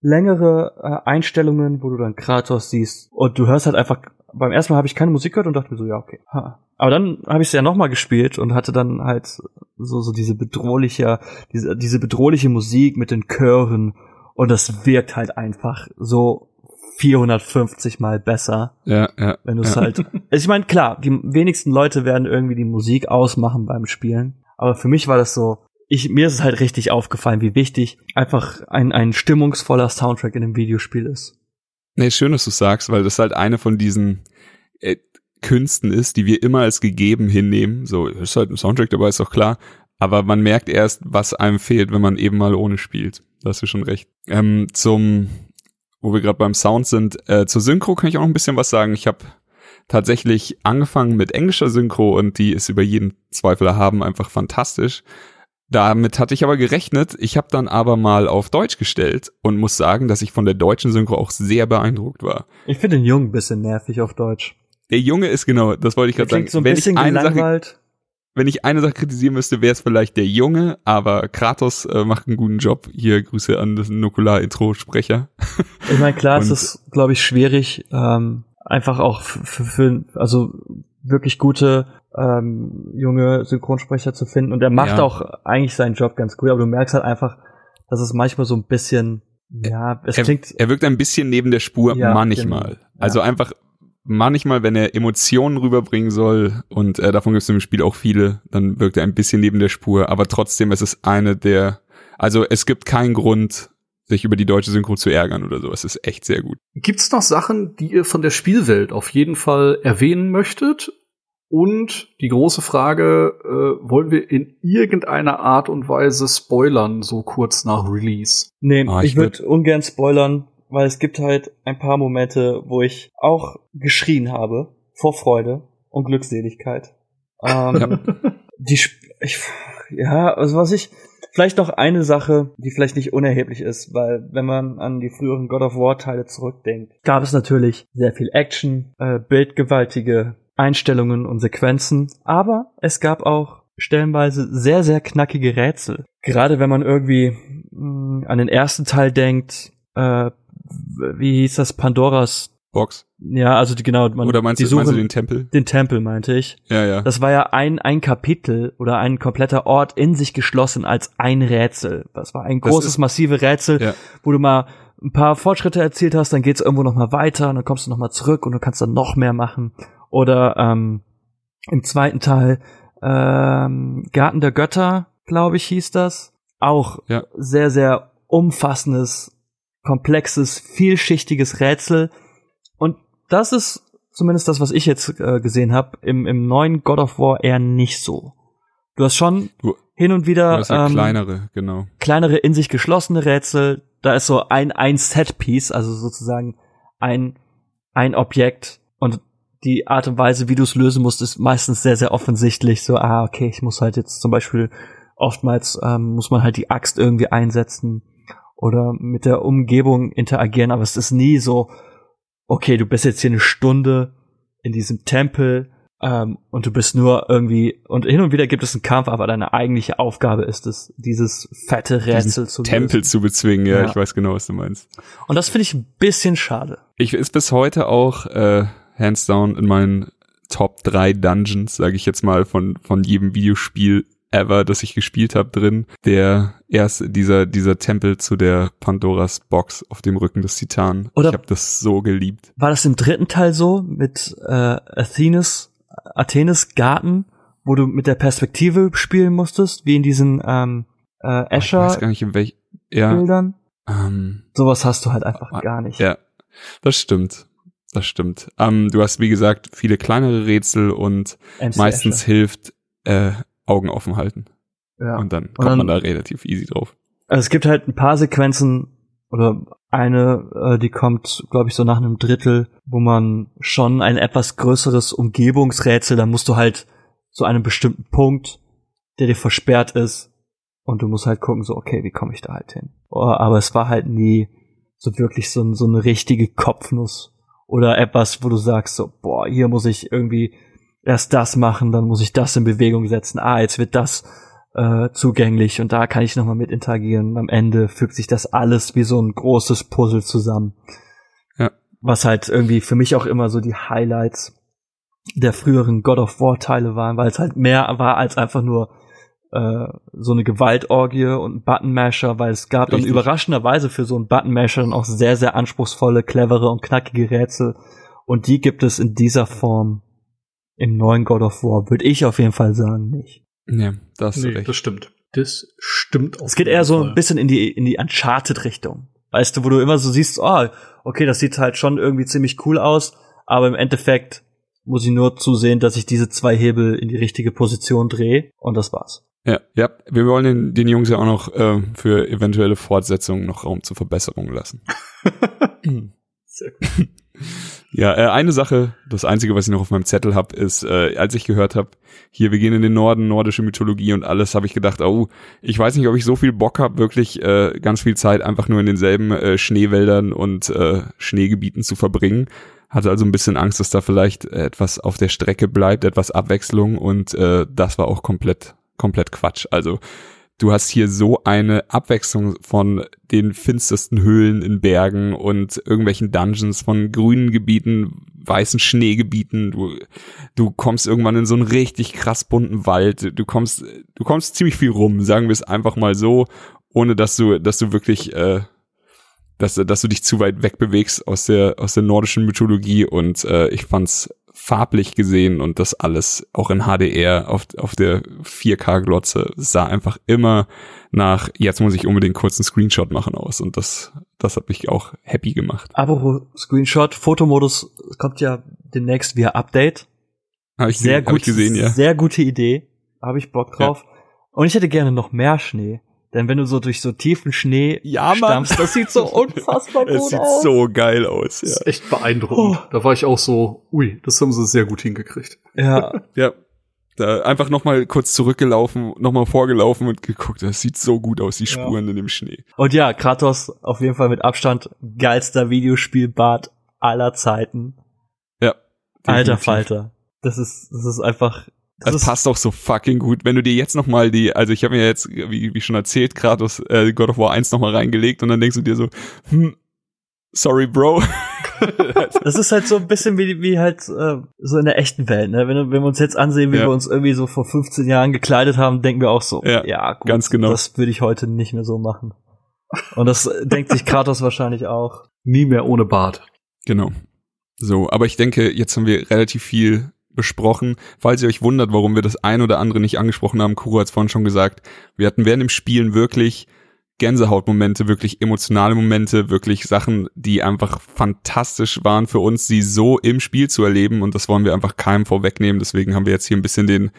längere äh, Einstellungen, wo du dann Kratos siehst und du hörst halt einfach, beim ersten Mal habe ich keine Musik gehört und dachte mir so, ja, okay. Ha. Aber dann habe ich es ja nochmal gespielt und hatte dann halt so, so diese bedrohliche, diese, diese bedrohliche Musik mit den Chören und das wirkt halt einfach so 450 mal besser. Ja, ja. Wenn du es ja. halt. Also ich meine, klar, die wenigsten Leute werden irgendwie die Musik ausmachen beim Spielen. Aber für mich war das so, ich, mir ist es halt richtig aufgefallen, wie wichtig einfach ein, ein stimmungsvoller Soundtrack in einem Videospiel ist. Nee, schön, dass du sagst, weil das halt eine von diesen äh, Künsten ist, die wir immer als gegeben hinnehmen. So, ist halt ein Soundtrack dabei, ist doch klar. Aber man merkt erst, was einem fehlt, wenn man eben mal ohne spielt. Da hast du schon recht. Ähm, zum, wo wir gerade beim Sound sind, äh, zur Synchro kann ich auch noch ein bisschen was sagen. Ich habe tatsächlich angefangen mit englischer Synchro und die ist über jeden Zweifel erhaben einfach fantastisch. Damit hatte ich aber gerechnet. Ich habe dann aber mal auf Deutsch gestellt und muss sagen, dass ich von der deutschen Synchro auch sehr beeindruckt war. Ich finde den Jungen ein bisschen nervig auf Deutsch. Der Junge ist genau, das wollte ich gerade sagen. so ein wenn bisschen ich eine Sache, wenn ich eine Sache kritisieren müsste, wäre es vielleicht der Junge, aber Kratos äh, macht einen guten Job. Hier Grüße an das Nukular-Intro-Sprecher. Ich meine, klar, es ist, glaube ich, schwierig, ähm, einfach auch für, für also wirklich gute ähm, junge Synchronsprecher zu finden. Und er macht Ja. auch eigentlich seinen Job ganz gut, aber du merkst halt einfach, dass es manchmal so ein bisschen, ja, es er, klingt, er wirkt ein bisschen neben der Spur Ja, manchmal. genau. Also einfach manchmal, wenn er Emotionen rüberbringen soll und äh, davon gibt es im Spiel auch viele, dann wirkt er ein bisschen neben der Spur. Aber trotzdem ist es eine der, also es gibt keinen Grund, sich über die deutsche Synchro zu ärgern oder so. Es ist echt sehr gut. Gibt's noch Sachen, die ihr von der Spielwelt auf jeden Fall erwähnen möchtet? Und die große Frage, äh, wollen wir in irgendeiner Art und Weise spoilern, so kurz nach Release? nee, Ah, ich ich würde ungern spoilern, weil es gibt halt ein paar Momente, wo ich auch geschrien habe vor Freude und Glückseligkeit. Ähm, die Sp ich, ja, also was ich vielleicht noch eine Sache, die vielleicht nicht unerheblich ist, weil wenn man an die früheren God of War Teile zurückdenkt, gab es natürlich sehr viel Action, äh, bildgewaltige Einstellungen und Sequenzen, aber es gab auch stellenweise sehr sehr knackige Rätsel. Gerade wenn man irgendwie mh, an den ersten Teil denkt, äh, wie hieß das Pandoras? Box. Ja, also die, genau, man, Oder meinst, die du, meinst du den Tempel? den Tempel, meinte ich. Ja, ja. Das war ja ein, ein Kapitel oder ein kompletter Ort in sich geschlossen als ein Rätsel. Das war ein großes, ist- massive Rätsel, Ja. wo du mal ein paar Fortschritte erzielt hast, dann geht's irgendwo noch mal weiter, und dann kommst du noch mal zurück und du kannst dann noch mehr machen. Oder ähm, im zweiten Teil ähm, Garten der Götter, glaube ich, hieß das. Auch Ja. sehr, sehr umfassendes, komplexes, vielschichtiges Rätsel. Das ist zumindest das, was ich jetzt äh, gesehen habe, im, im neuen God of War eher nicht so. Du hast schon Du- hin und wieder ja ähm, kleinere, genau. kleinere in sich geschlossene Rätsel. Da ist so ein ein Setpiece, also sozusagen ein ein Objekt und die Art und Weise, wie du es lösen musst, ist meistens sehr sehr offensichtlich. So ah okay, ich muss halt jetzt zum Beispiel oftmals ähm, muss man halt die Axt irgendwie einsetzen oder mit der Umgebung interagieren, aber es ist nie so okay, du bist jetzt hier eine Stunde in diesem Tempel ähm, und du bist nur irgendwie und hin und wieder gibt es einen Kampf, aber deine eigentliche Aufgabe ist es, dieses fette Rätsel zu Tempel lösen. zu bezwingen, ja, Ja. ich weiß genau, was du meinst. Und das finde ich ein bisschen schade. Ich ist bis heute auch äh, hands down in meinen Top 3 Dungeons, sage ich jetzt mal, von, von jedem Videospiel ever, das ich gespielt habe, drin. Der erste, dieser, dieser Tempel zu der Pandoras Box auf dem Rücken des Titanen. Oder- ich habe das so geliebt. War das im dritten Teil so mit äh, Athenes, Athenes Garten, wo du mit der Perspektive spielen musstest, wie in diesen ähm, äh, Ich weiß gar nicht, in welch. Ja, ähm, Sowas hast du halt einfach gar nicht. ja, das stimmt. Das stimmt. Ähm, du hast, wie gesagt, viele kleinere Rätsel und MC meistens Escher. hilft äh, Augen offen halten. Ja. Und dann kommt dann- man da relativ easy drauf. Also es gibt halt ein paar Sequenzen oder eine, äh, die kommt, glaube ich, so nach einem Drittel, wo man schon ein etwas größeres Umgebungsrätsel, da musst du halt zu einem bestimmten Punkt, der dir versperrt ist, und du musst halt gucken, so, okay, wie komme ich da halt hin? Oh, aber es war halt nie so wirklich so, so eine richtige Kopfnuss oder etwas, wo du sagst, so, boah, hier muss ich irgendwie erst das machen, dann muss ich das in Bewegung setzen. Ah, jetzt wird das äh, zugänglich und da kann ich nochmal mit interagieren. Am Ende fügt sich das alles wie so ein großes Puzzle zusammen. Ja. Was halt irgendwie für mich auch immer so die Highlights der früheren God of War Teile waren, weil es halt mehr war als einfach nur äh, so eine Gewaltorgie und ein Buttonmasher, weil es gab dann Richtig. überraschenderweise für so einen Buttonmasher dann auch sehr, sehr anspruchsvolle, clevere und knackige Rätsel. Und die gibt es in dieser Form im neuen God of War, würde ich auf jeden Fall sagen, nicht. Ja, da hast du Nee, recht. das stimmt. Das stimmt. auf Es geht eher so ein bisschen in die, in die Uncharted-Richtung. Weißt du, wo du immer so siehst, oh, okay, das sieht halt schon irgendwie ziemlich cool aus, aber im Endeffekt muss ich nur zusehen, dass ich diese zwei Hebel in die richtige Position drehe und das war's. Ja, ja, wir wollen den, den Jungs ja auch noch äh, für eventuelle Fortsetzungen noch Raum zur Verbesserung lassen. Sehr gut. Ja, äh, eine Sache, das Einzige, was ich noch auf meinem Zettel habe, ist, äh, als ich gehört habe, hier, wir gehen in den Norden, nordische Mythologie und alles, habe ich gedacht, oh, ich weiß nicht, ob ich so viel Bock habe, wirklich äh, ganz viel Zeit einfach nur in denselben äh, Schneewäldern und äh, Schneegebieten zu verbringen. Hatte also ein bisschen Angst, dass da vielleicht etwas auf der Strecke bleibt, etwas Abwechslung und äh, das war auch komplett, komplett Quatsch. Also du hast hier so eine Abwechslung von den finstersten Höhlen in Bergen und irgendwelchen Dungeons, von grünen Gebieten, weißen Schneegebieten. Du, du kommst irgendwann in so einen richtig krass bunten Wald. Du kommst, du kommst ziemlich viel rum, sagen wir es einfach mal so, ohne dass du, dass du wirklich, äh, dass, dass du dich zu weit wegbewegst aus der, aus der nordischen Mythologie und äh, ich fand's farblich gesehen und das alles auch in HDR auf, auf der 4K-Glotze sah einfach immer nach, jetzt muss ich unbedingt kurz einen Screenshot machen aus und das, das hat mich auch happy gemacht. Aber Screenshot, Fotomodus kommt ja demnächst via Update. Hab ich, sehr gut, hab ich gesehen, ja. Sehr gute Idee. Habe ich Bock drauf. Ja. Und ich hätte gerne noch mehr Schnee. Denn wenn du so durch so tiefen Schnee ja, stammst, das sieht so unfassbar gut aus. Es sieht aus. so geil aus, ja. Das ist echt beeindruckend. Oh. Da war ich auch so, ui, das haben sie sehr gut hingekriegt. Ja. ja. Da einfach noch mal kurz zurückgelaufen, noch mal vorgelaufen und geguckt. Das sieht so gut aus, die Spuren ja. in dem Schnee. Und ja, Kratos auf jeden Fall mit Abstand geilster Videospielbart aller Zeiten. Ja. Definitiv. Alter Falter. Das ist, das ist einfach das, das passt auch so fucking gut. Wenn du dir jetzt noch mal die, also ich habe mir jetzt, wie, wie schon erzählt, Kratos äh, God of War 1 noch mal reingelegt und dann denkst du dir so, hm, sorry, Bro. das ist halt so ein bisschen wie, wie halt äh, so in der echten Welt, ne? Wenn, wenn wir uns jetzt ansehen, wie ja. wir uns irgendwie so vor 15 Jahren gekleidet haben, denken wir auch so, ja, ja gut, ganz genau. das würde ich heute nicht mehr so machen. Und das denkt sich Kratos wahrscheinlich auch. Nie mehr ohne Bart. Genau. So, aber ich denke, jetzt haben wir relativ viel besprochen. Falls ihr euch wundert, warum wir das ein oder andere nicht angesprochen haben, Kuro hat es vorhin schon gesagt, wir hatten während dem Spielen wirklich Gänsehautmomente, wirklich emotionale Momente, wirklich Sachen, die einfach fantastisch waren für uns, sie so im Spiel zu erleben und das wollen wir einfach keinem vorwegnehmen. Deswegen haben wir jetzt hier ein bisschen den,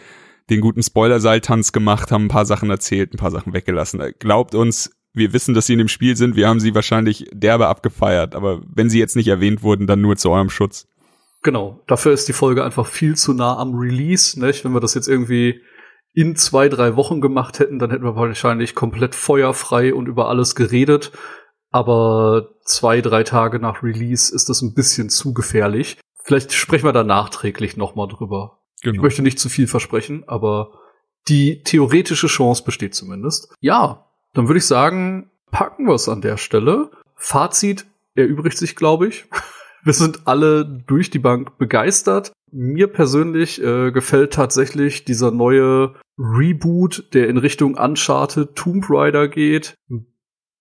den guten Spoiler-Seiltanz gemacht, haben ein paar Sachen erzählt, ein paar Sachen weggelassen. Glaubt uns, wir wissen, dass sie in dem Spiel sind, wir haben sie wahrscheinlich derbe abgefeiert, aber wenn sie jetzt nicht erwähnt wurden, dann nur zu eurem Schutz. Genau, dafür ist die Folge einfach viel zu nah am Release. Nicht? Wenn wir das jetzt irgendwie in zwei, drei Wochen gemacht hätten, dann hätten wir wahrscheinlich komplett feuerfrei und über alles geredet. Aber zwei, drei Tage nach Release ist das ein bisschen zu gefährlich. Vielleicht sprechen wir da nachträglich nochmal drüber. Genau. Ich möchte nicht zu viel versprechen, aber die theoretische Chance besteht zumindest. Ja, dann würde ich sagen, packen wir es an der Stelle. Fazit erübrigt sich, glaube ich. Wir sind alle durch die Bank begeistert. Mir persönlich äh, gefällt tatsächlich dieser neue Reboot, der in Richtung Uncharted Tomb Raider geht.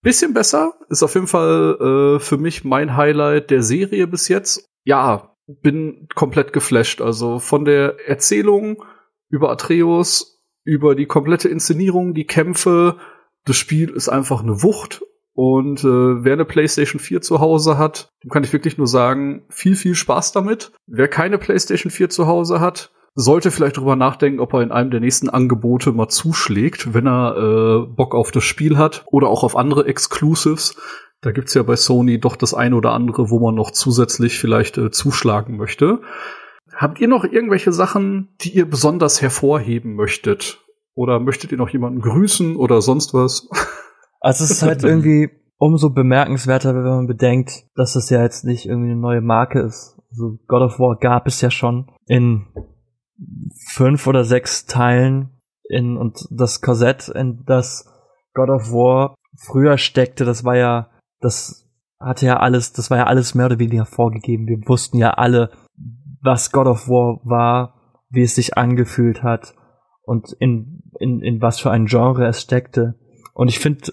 Bisschen besser. Ist auf jeden Fall äh, für mich mein Highlight der Serie bis jetzt. Ja, bin komplett geflasht. Also von der Erzählung über Atreus, über die komplette Inszenierung, die Kämpfe. Das Spiel ist einfach eine Wucht und äh, wer eine PlayStation 4 zu Hause hat, dem kann ich wirklich nur sagen, viel, viel Spaß damit. Wer keine PlayStation 4 zu Hause hat, sollte vielleicht drüber nachdenken, ob er in einem der nächsten Angebote mal zuschlägt, wenn er äh, Bock auf das Spiel hat oder auch auf andere Exclusives. Da gibt's ja bei Sony doch das eine oder andere, wo man noch zusätzlich vielleicht äh, zuschlagen möchte. Habt ihr noch irgendwelche Sachen, die ihr besonders hervorheben möchtet? Oder möchtet ihr noch jemanden grüßen oder sonst was? Also es ist halt irgendwie umso bemerkenswerter, wenn man bedenkt, dass das ja jetzt nicht irgendwie eine neue Marke ist. Also God of War gab es ja schon in fünf oder sechs Teilen in und das Korsett, in das God of War früher steckte, das war ja, das hatte ja alles, das war ja alles mehr oder weniger vorgegeben. Wir wussten ja alle, was God of War war, wie es sich angefühlt hat und in, in, in was für ein Genre es steckte. Und ich finde,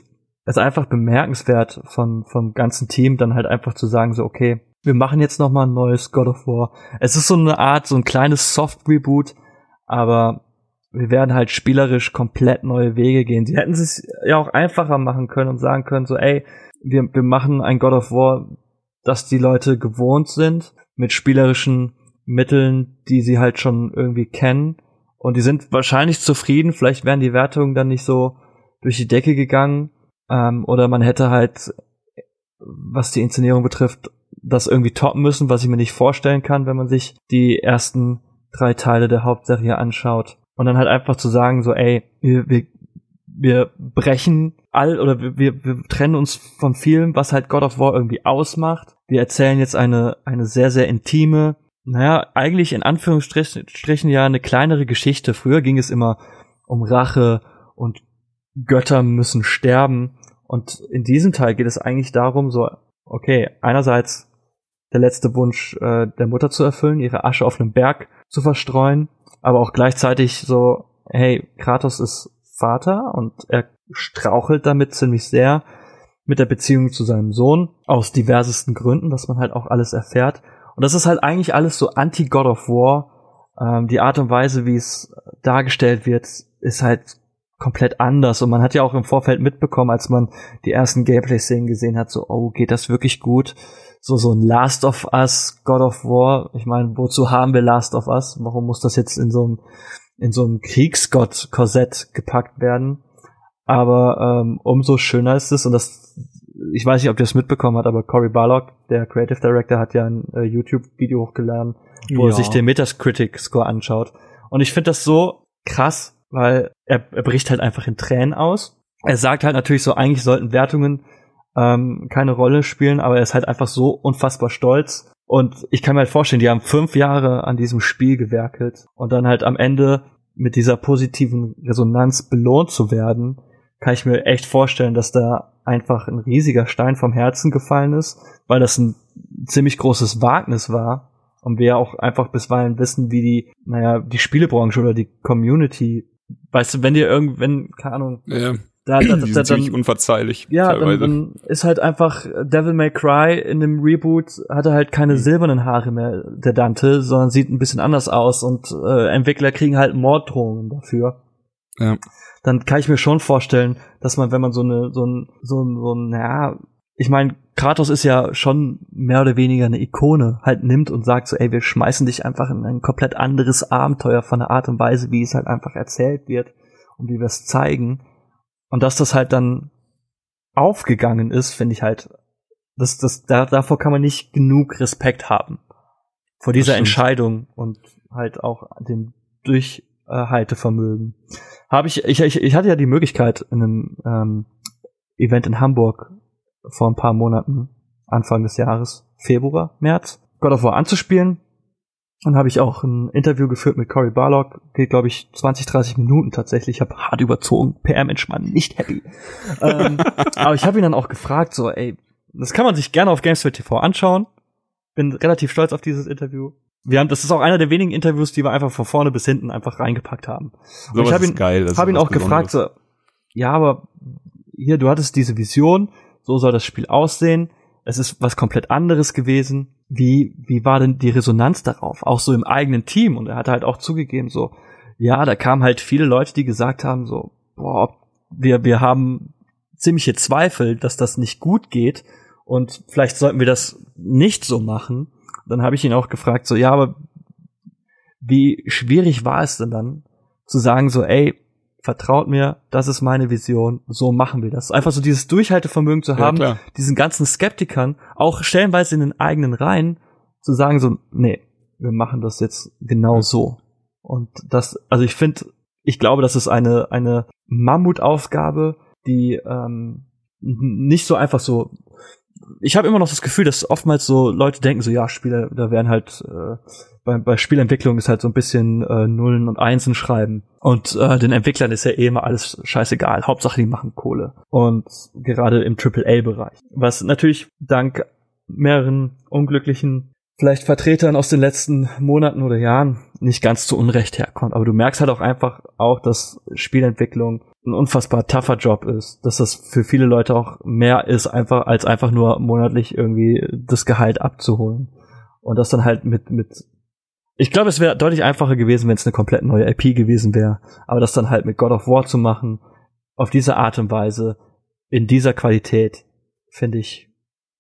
ist einfach bemerkenswert von, vom ganzen Team dann halt einfach zu sagen, so, okay, wir machen jetzt noch mal ein neues God of War. Es ist so eine Art, so ein kleines Soft-Reboot, aber wir werden halt spielerisch komplett neue Wege gehen. Sie hätten es ja auch einfacher machen können und sagen können, so, ey, wir, wir machen ein God of War, das die Leute gewohnt sind, mit spielerischen Mitteln, die sie halt schon irgendwie kennen. Und die sind wahrscheinlich zufrieden. Vielleicht wären die Wertungen dann nicht so durch die Decke gegangen. Ähm, oder man hätte halt, was die Inszenierung betrifft, das irgendwie toppen müssen, was ich mir nicht vorstellen kann, wenn man sich die ersten drei Teile der Hauptserie anschaut. Und dann halt einfach zu sagen, so, ey, wir, wir, wir brechen all oder wir, wir, wir trennen uns von vielem, was halt God of War irgendwie ausmacht. Wir erzählen jetzt eine, eine sehr, sehr intime, naja, eigentlich in Anführungsstrichen ja eine kleinere Geschichte. Früher ging es immer um Rache und Götter müssen sterben. Und in diesem Teil geht es eigentlich darum, so, okay, einerseits der letzte Wunsch äh, der Mutter zu erfüllen, ihre Asche auf einem Berg zu verstreuen, aber auch gleichzeitig so, hey, Kratos ist Vater und er strauchelt damit ziemlich sehr mit der Beziehung zu seinem Sohn aus diversesten Gründen, was man halt auch alles erfährt. Und das ist halt eigentlich alles so anti-God of War. Ähm, die Art und Weise, wie es dargestellt wird, ist halt komplett anders. Und man hat ja auch im Vorfeld mitbekommen, als man die ersten Gameplay-Szenen gesehen hat, so, oh, geht das wirklich gut? So, so ein Last of Us, God of War. Ich meine, wozu haben wir Last of Us? Warum muss das jetzt in so einem, in so einem Kriegsgott-Korsett gepackt werden? Aber ähm, umso schöner ist es, und das ich weiß nicht, ob ihr es mitbekommen habt, aber Cory Barlock, der Creative Director, hat ja ein äh, YouTube-Video hochgeladen, wo ja. er sich den Metacritic-Score anschaut. Und ich finde das so krass, weil er, er bricht halt einfach in Tränen aus. Er sagt halt natürlich so, eigentlich sollten Wertungen ähm, keine Rolle spielen, aber er ist halt einfach so unfassbar stolz. Und ich kann mir halt vorstellen, die haben fünf Jahre an diesem Spiel gewerkelt und dann halt am Ende mit dieser positiven Resonanz belohnt zu werden, kann ich mir echt vorstellen, dass da einfach ein riesiger Stein vom Herzen gefallen ist, weil das ein ziemlich großes Wagnis war. Und wir auch einfach bisweilen wissen, wie die, naja, die Spielebranche oder die Community, weißt du, wenn dir irgendwann, keine Ahnung, ja. Da, da, da, da, ziemlich unverzeihlich. Ja, dann, dann, ist halt einfach Devil May Cry in dem Reboot hat er halt keine mhm. silbernen Haare mehr, der Dante, sondern sieht ein bisschen anders aus und äh, Entwickler kriegen halt Morddrohungen dafür. Ja dann kann ich mir schon vorstellen, dass man, wenn man so eine, so ein, so ein, so ein, ja, ich meine, Kratos ist ja schon mehr oder weniger eine Ikone, halt nimmt und sagt so, ey, wir schmeißen dich einfach in ein komplett anderes Abenteuer von der Art und Weise, wie es halt einfach erzählt wird und wie wir es zeigen. Und dass das halt dann aufgegangen ist, finde ich halt, das, das, da, davor kann man nicht genug Respekt haben. Vor dieser Entscheidung und halt auch dem Durchhaltevermögen habe ich, ich, ich, ich hatte ja die Möglichkeit in einem ähm, Event in Hamburg vor ein paar Monaten, Anfang des Jahres, Februar, März, God of War anzuspielen. Dann habe ich auch ein Interview geführt mit Cory Barlock, geht glaube ich 20, 30 Minuten tatsächlich. Ich habe hart überzogen, PR-Mensch, Mann, nicht happy. ähm, aber ich habe ihn dann auch gefragt, so, ey, das kann man sich gerne auf GameSpot TV anschauen. Bin relativ stolz auf dieses Interview. Wir haben, das ist auch einer der wenigen Interviews, die wir einfach von vorne bis hinten einfach reingepackt haben. So ich habe ihn, geil, hab ihn auch gefragt, so, ja, aber hier, du hattest diese Vision, so soll das Spiel aussehen. Es ist was komplett anderes gewesen. Wie, wie war denn die Resonanz darauf? Auch so im eigenen Team. Und er hat halt auch zugegeben, so, ja, da kamen halt viele Leute, die gesagt haben, so, boah, wir, wir haben ziemliche Zweifel, dass das nicht gut geht. Und vielleicht sollten wir das nicht so machen dann habe ich ihn auch gefragt, so, ja, aber wie schwierig war es denn dann, zu sagen, so, ey, vertraut mir, das ist meine Vision, so machen wir das. Einfach so dieses Durchhaltevermögen zu haben, ja, diesen ganzen Skeptikern, auch stellenweise in den eigenen Reihen, zu sagen, so, nee, wir machen das jetzt genau ja. so. Und das, also ich finde, ich glaube, das ist eine, eine Mammutaufgabe, die ähm, nicht so einfach so ich habe immer noch das Gefühl, dass oftmals so Leute denken, so ja, Spiele, da werden halt äh, bei, bei Spielentwicklung ist halt so ein bisschen äh, Nullen und Einsen schreiben. Und äh, den Entwicklern ist ja eh immer alles scheißegal. Hauptsache, die machen Kohle. Und gerade im AAA-Bereich. Was natürlich dank mehreren unglücklichen, vielleicht Vertretern aus den letzten Monaten oder Jahren nicht ganz zu Unrecht herkommt. Aber du merkst halt auch einfach auch, dass Spielentwicklung ein unfassbar tougher Job ist, dass das für viele Leute auch mehr ist, einfach als einfach nur monatlich irgendwie das Gehalt abzuholen. Und das dann halt mit, mit ich glaube, es wäre deutlich einfacher gewesen, wenn es eine komplett neue IP gewesen wäre. Aber das dann halt mit God of War zu machen, auf diese Art und Weise, in dieser Qualität, finde ich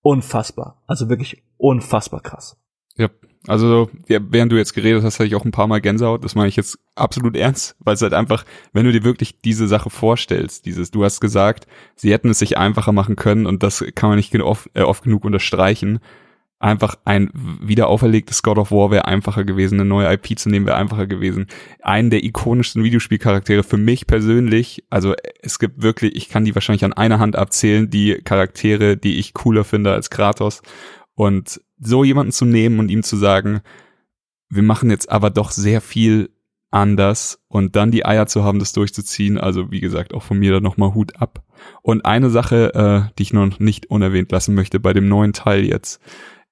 unfassbar. Also wirklich unfassbar krass. Ja, also während du jetzt geredet hast, hatte ich auch ein paar Mal Gänsehaut. Das meine ich jetzt absolut ernst, weil es halt einfach, wenn du dir wirklich diese Sache vorstellst, dieses, du hast gesagt, sie hätten es sich einfacher machen können und das kann man nicht oft, äh, oft genug unterstreichen. Einfach ein wieder auferlegtes God of War wäre einfacher gewesen, eine neue IP zu nehmen wäre einfacher gewesen. Einen der ikonischsten Videospielcharaktere für mich persönlich, also es gibt wirklich, ich kann die wahrscheinlich an einer Hand abzählen, die Charaktere, die ich cooler finde als Kratos. Und so jemanden zu nehmen und ihm zu sagen, wir machen jetzt aber doch sehr viel anders und dann die Eier zu haben, das durchzuziehen. Also wie gesagt, auch von mir da nochmal Hut ab. Und eine Sache, äh, die ich noch nicht unerwähnt lassen möchte bei dem neuen Teil jetzt,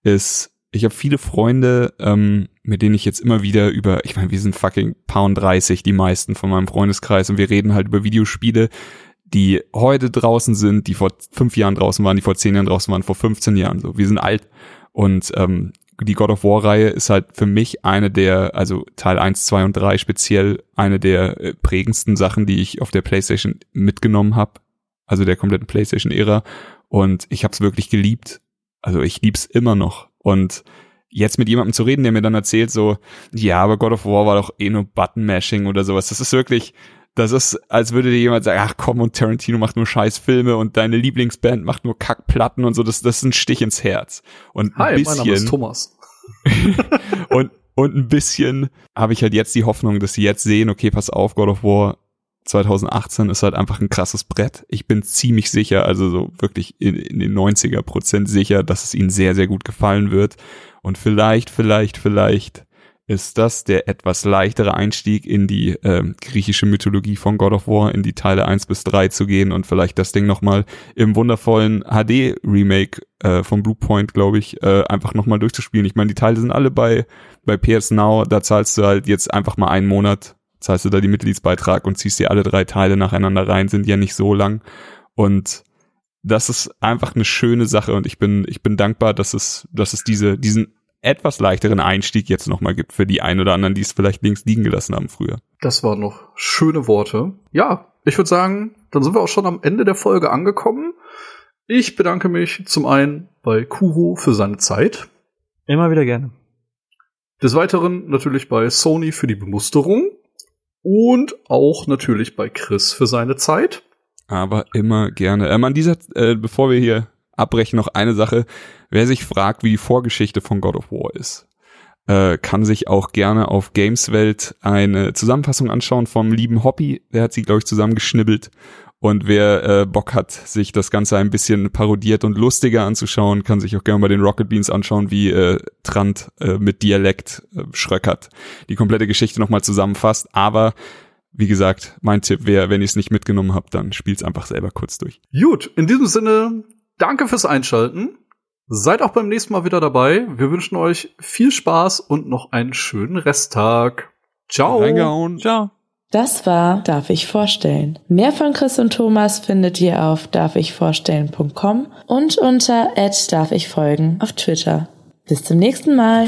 ist, ich habe viele Freunde, ähm, mit denen ich jetzt immer wieder über, ich meine, wir sind fucking Pound 30, die meisten von meinem Freundeskreis und wir reden halt über Videospiele, die heute draußen sind, die vor fünf Jahren draußen waren, die vor zehn Jahren draußen waren, vor 15 Jahren so. Wir sind alt und ähm, die God of War-Reihe ist halt für mich eine der, also Teil 1, 2 und 3 speziell eine der äh, prägendsten Sachen, die ich auf der PlayStation mitgenommen habe. Also der kompletten PlayStation-Ära. Und ich habe es wirklich geliebt. Also ich lieb's immer noch. Und jetzt mit jemandem zu reden, der mir dann erzählt so, ja, aber God of War war doch eh nur Button-Mashing oder sowas. Das ist wirklich, das ist, als würde dir jemand sagen, ach komm, und Tarantino macht nur scheiß Filme und deine Lieblingsband macht nur Kackplatten und so. Das, das ist ein Stich ins Herz. Und ein Hi, bisschen, mein Name ist Thomas. und, und ein bisschen habe ich halt jetzt die Hoffnung, dass sie jetzt sehen, okay, pass auf, God of War 2018 ist halt einfach ein krasses Brett. Ich bin ziemlich sicher, also so wirklich in, in den 90er Prozent sicher, dass es ihnen sehr, sehr gut gefallen wird. Und vielleicht, vielleicht, vielleicht ist das der etwas leichtere Einstieg in die äh, griechische Mythologie von God of War, in die Teile 1 bis 3 zu gehen und vielleicht das Ding nochmal im wundervollen HD-Remake äh, von Bluepoint, glaube ich, äh, einfach nochmal durchzuspielen. Ich meine, die Teile sind alle bei, bei PS Now, da zahlst du halt jetzt einfach mal einen Monat, zahlst du da die Mitgliedsbeitrag und ziehst dir alle drei Teile nacheinander rein, sind ja nicht so lang. Und das ist einfach eine schöne Sache und ich bin, ich bin dankbar, dass es, dass es diese, diesen etwas leichteren Einstieg jetzt nochmal gibt für die ein oder anderen, die es vielleicht links liegen gelassen haben früher. Das waren noch schöne Worte. Ja, ich würde sagen, dann sind wir auch schon am Ende der Folge angekommen. Ich bedanke mich zum einen bei Kuro für seine Zeit. Immer wieder gerne. Des Weiteren natürlich bei Sony für die Bemusterung und auch natürlich bei Chris für seine Zeit. Aber immer gerne. Ähm, an dieser, äh, bevor wir hier abbrechen, noch eine Sache. Wer sich fragt, wie die Vorgeschichte von God of War ist, äh, kann sich auch gerne auf Gameswelt eine Zusammenfassung anschauen vom lieben Hobby. Der hat sie, glaube ich, zusammengeschnibbelt. Und wer äh, Bock hat, sich das Ganze ein bisschen parodiert und lustiger anzuschauen, kann sich auch gerne bei den Rocket Beans anschauen, wie äh, Trant äh, mit Dialekt äh, Schröckert die komplette Geschichte nochmal zusammenfasst. Aber wie gesagt, mein Tipp wäre, wenn ihr es nicht mitgenommen habt, dann spielt's einfach selber kurz durch. Gut, in diesem Sinne, danke fürs Einschalten. Seid auch beim nächsten Mal wieder dabei. Wir wünschen euch viel Spaß und noch einen schönen Resttag. Ciao. Reingehauen. Ciao. Das war Darf ich vorstellen. Mehr von Chris und Thomas findet ihr auf darfichvorstellen.com und unter darf ich folgen auf Twitter. Bis zum nächsten Mal.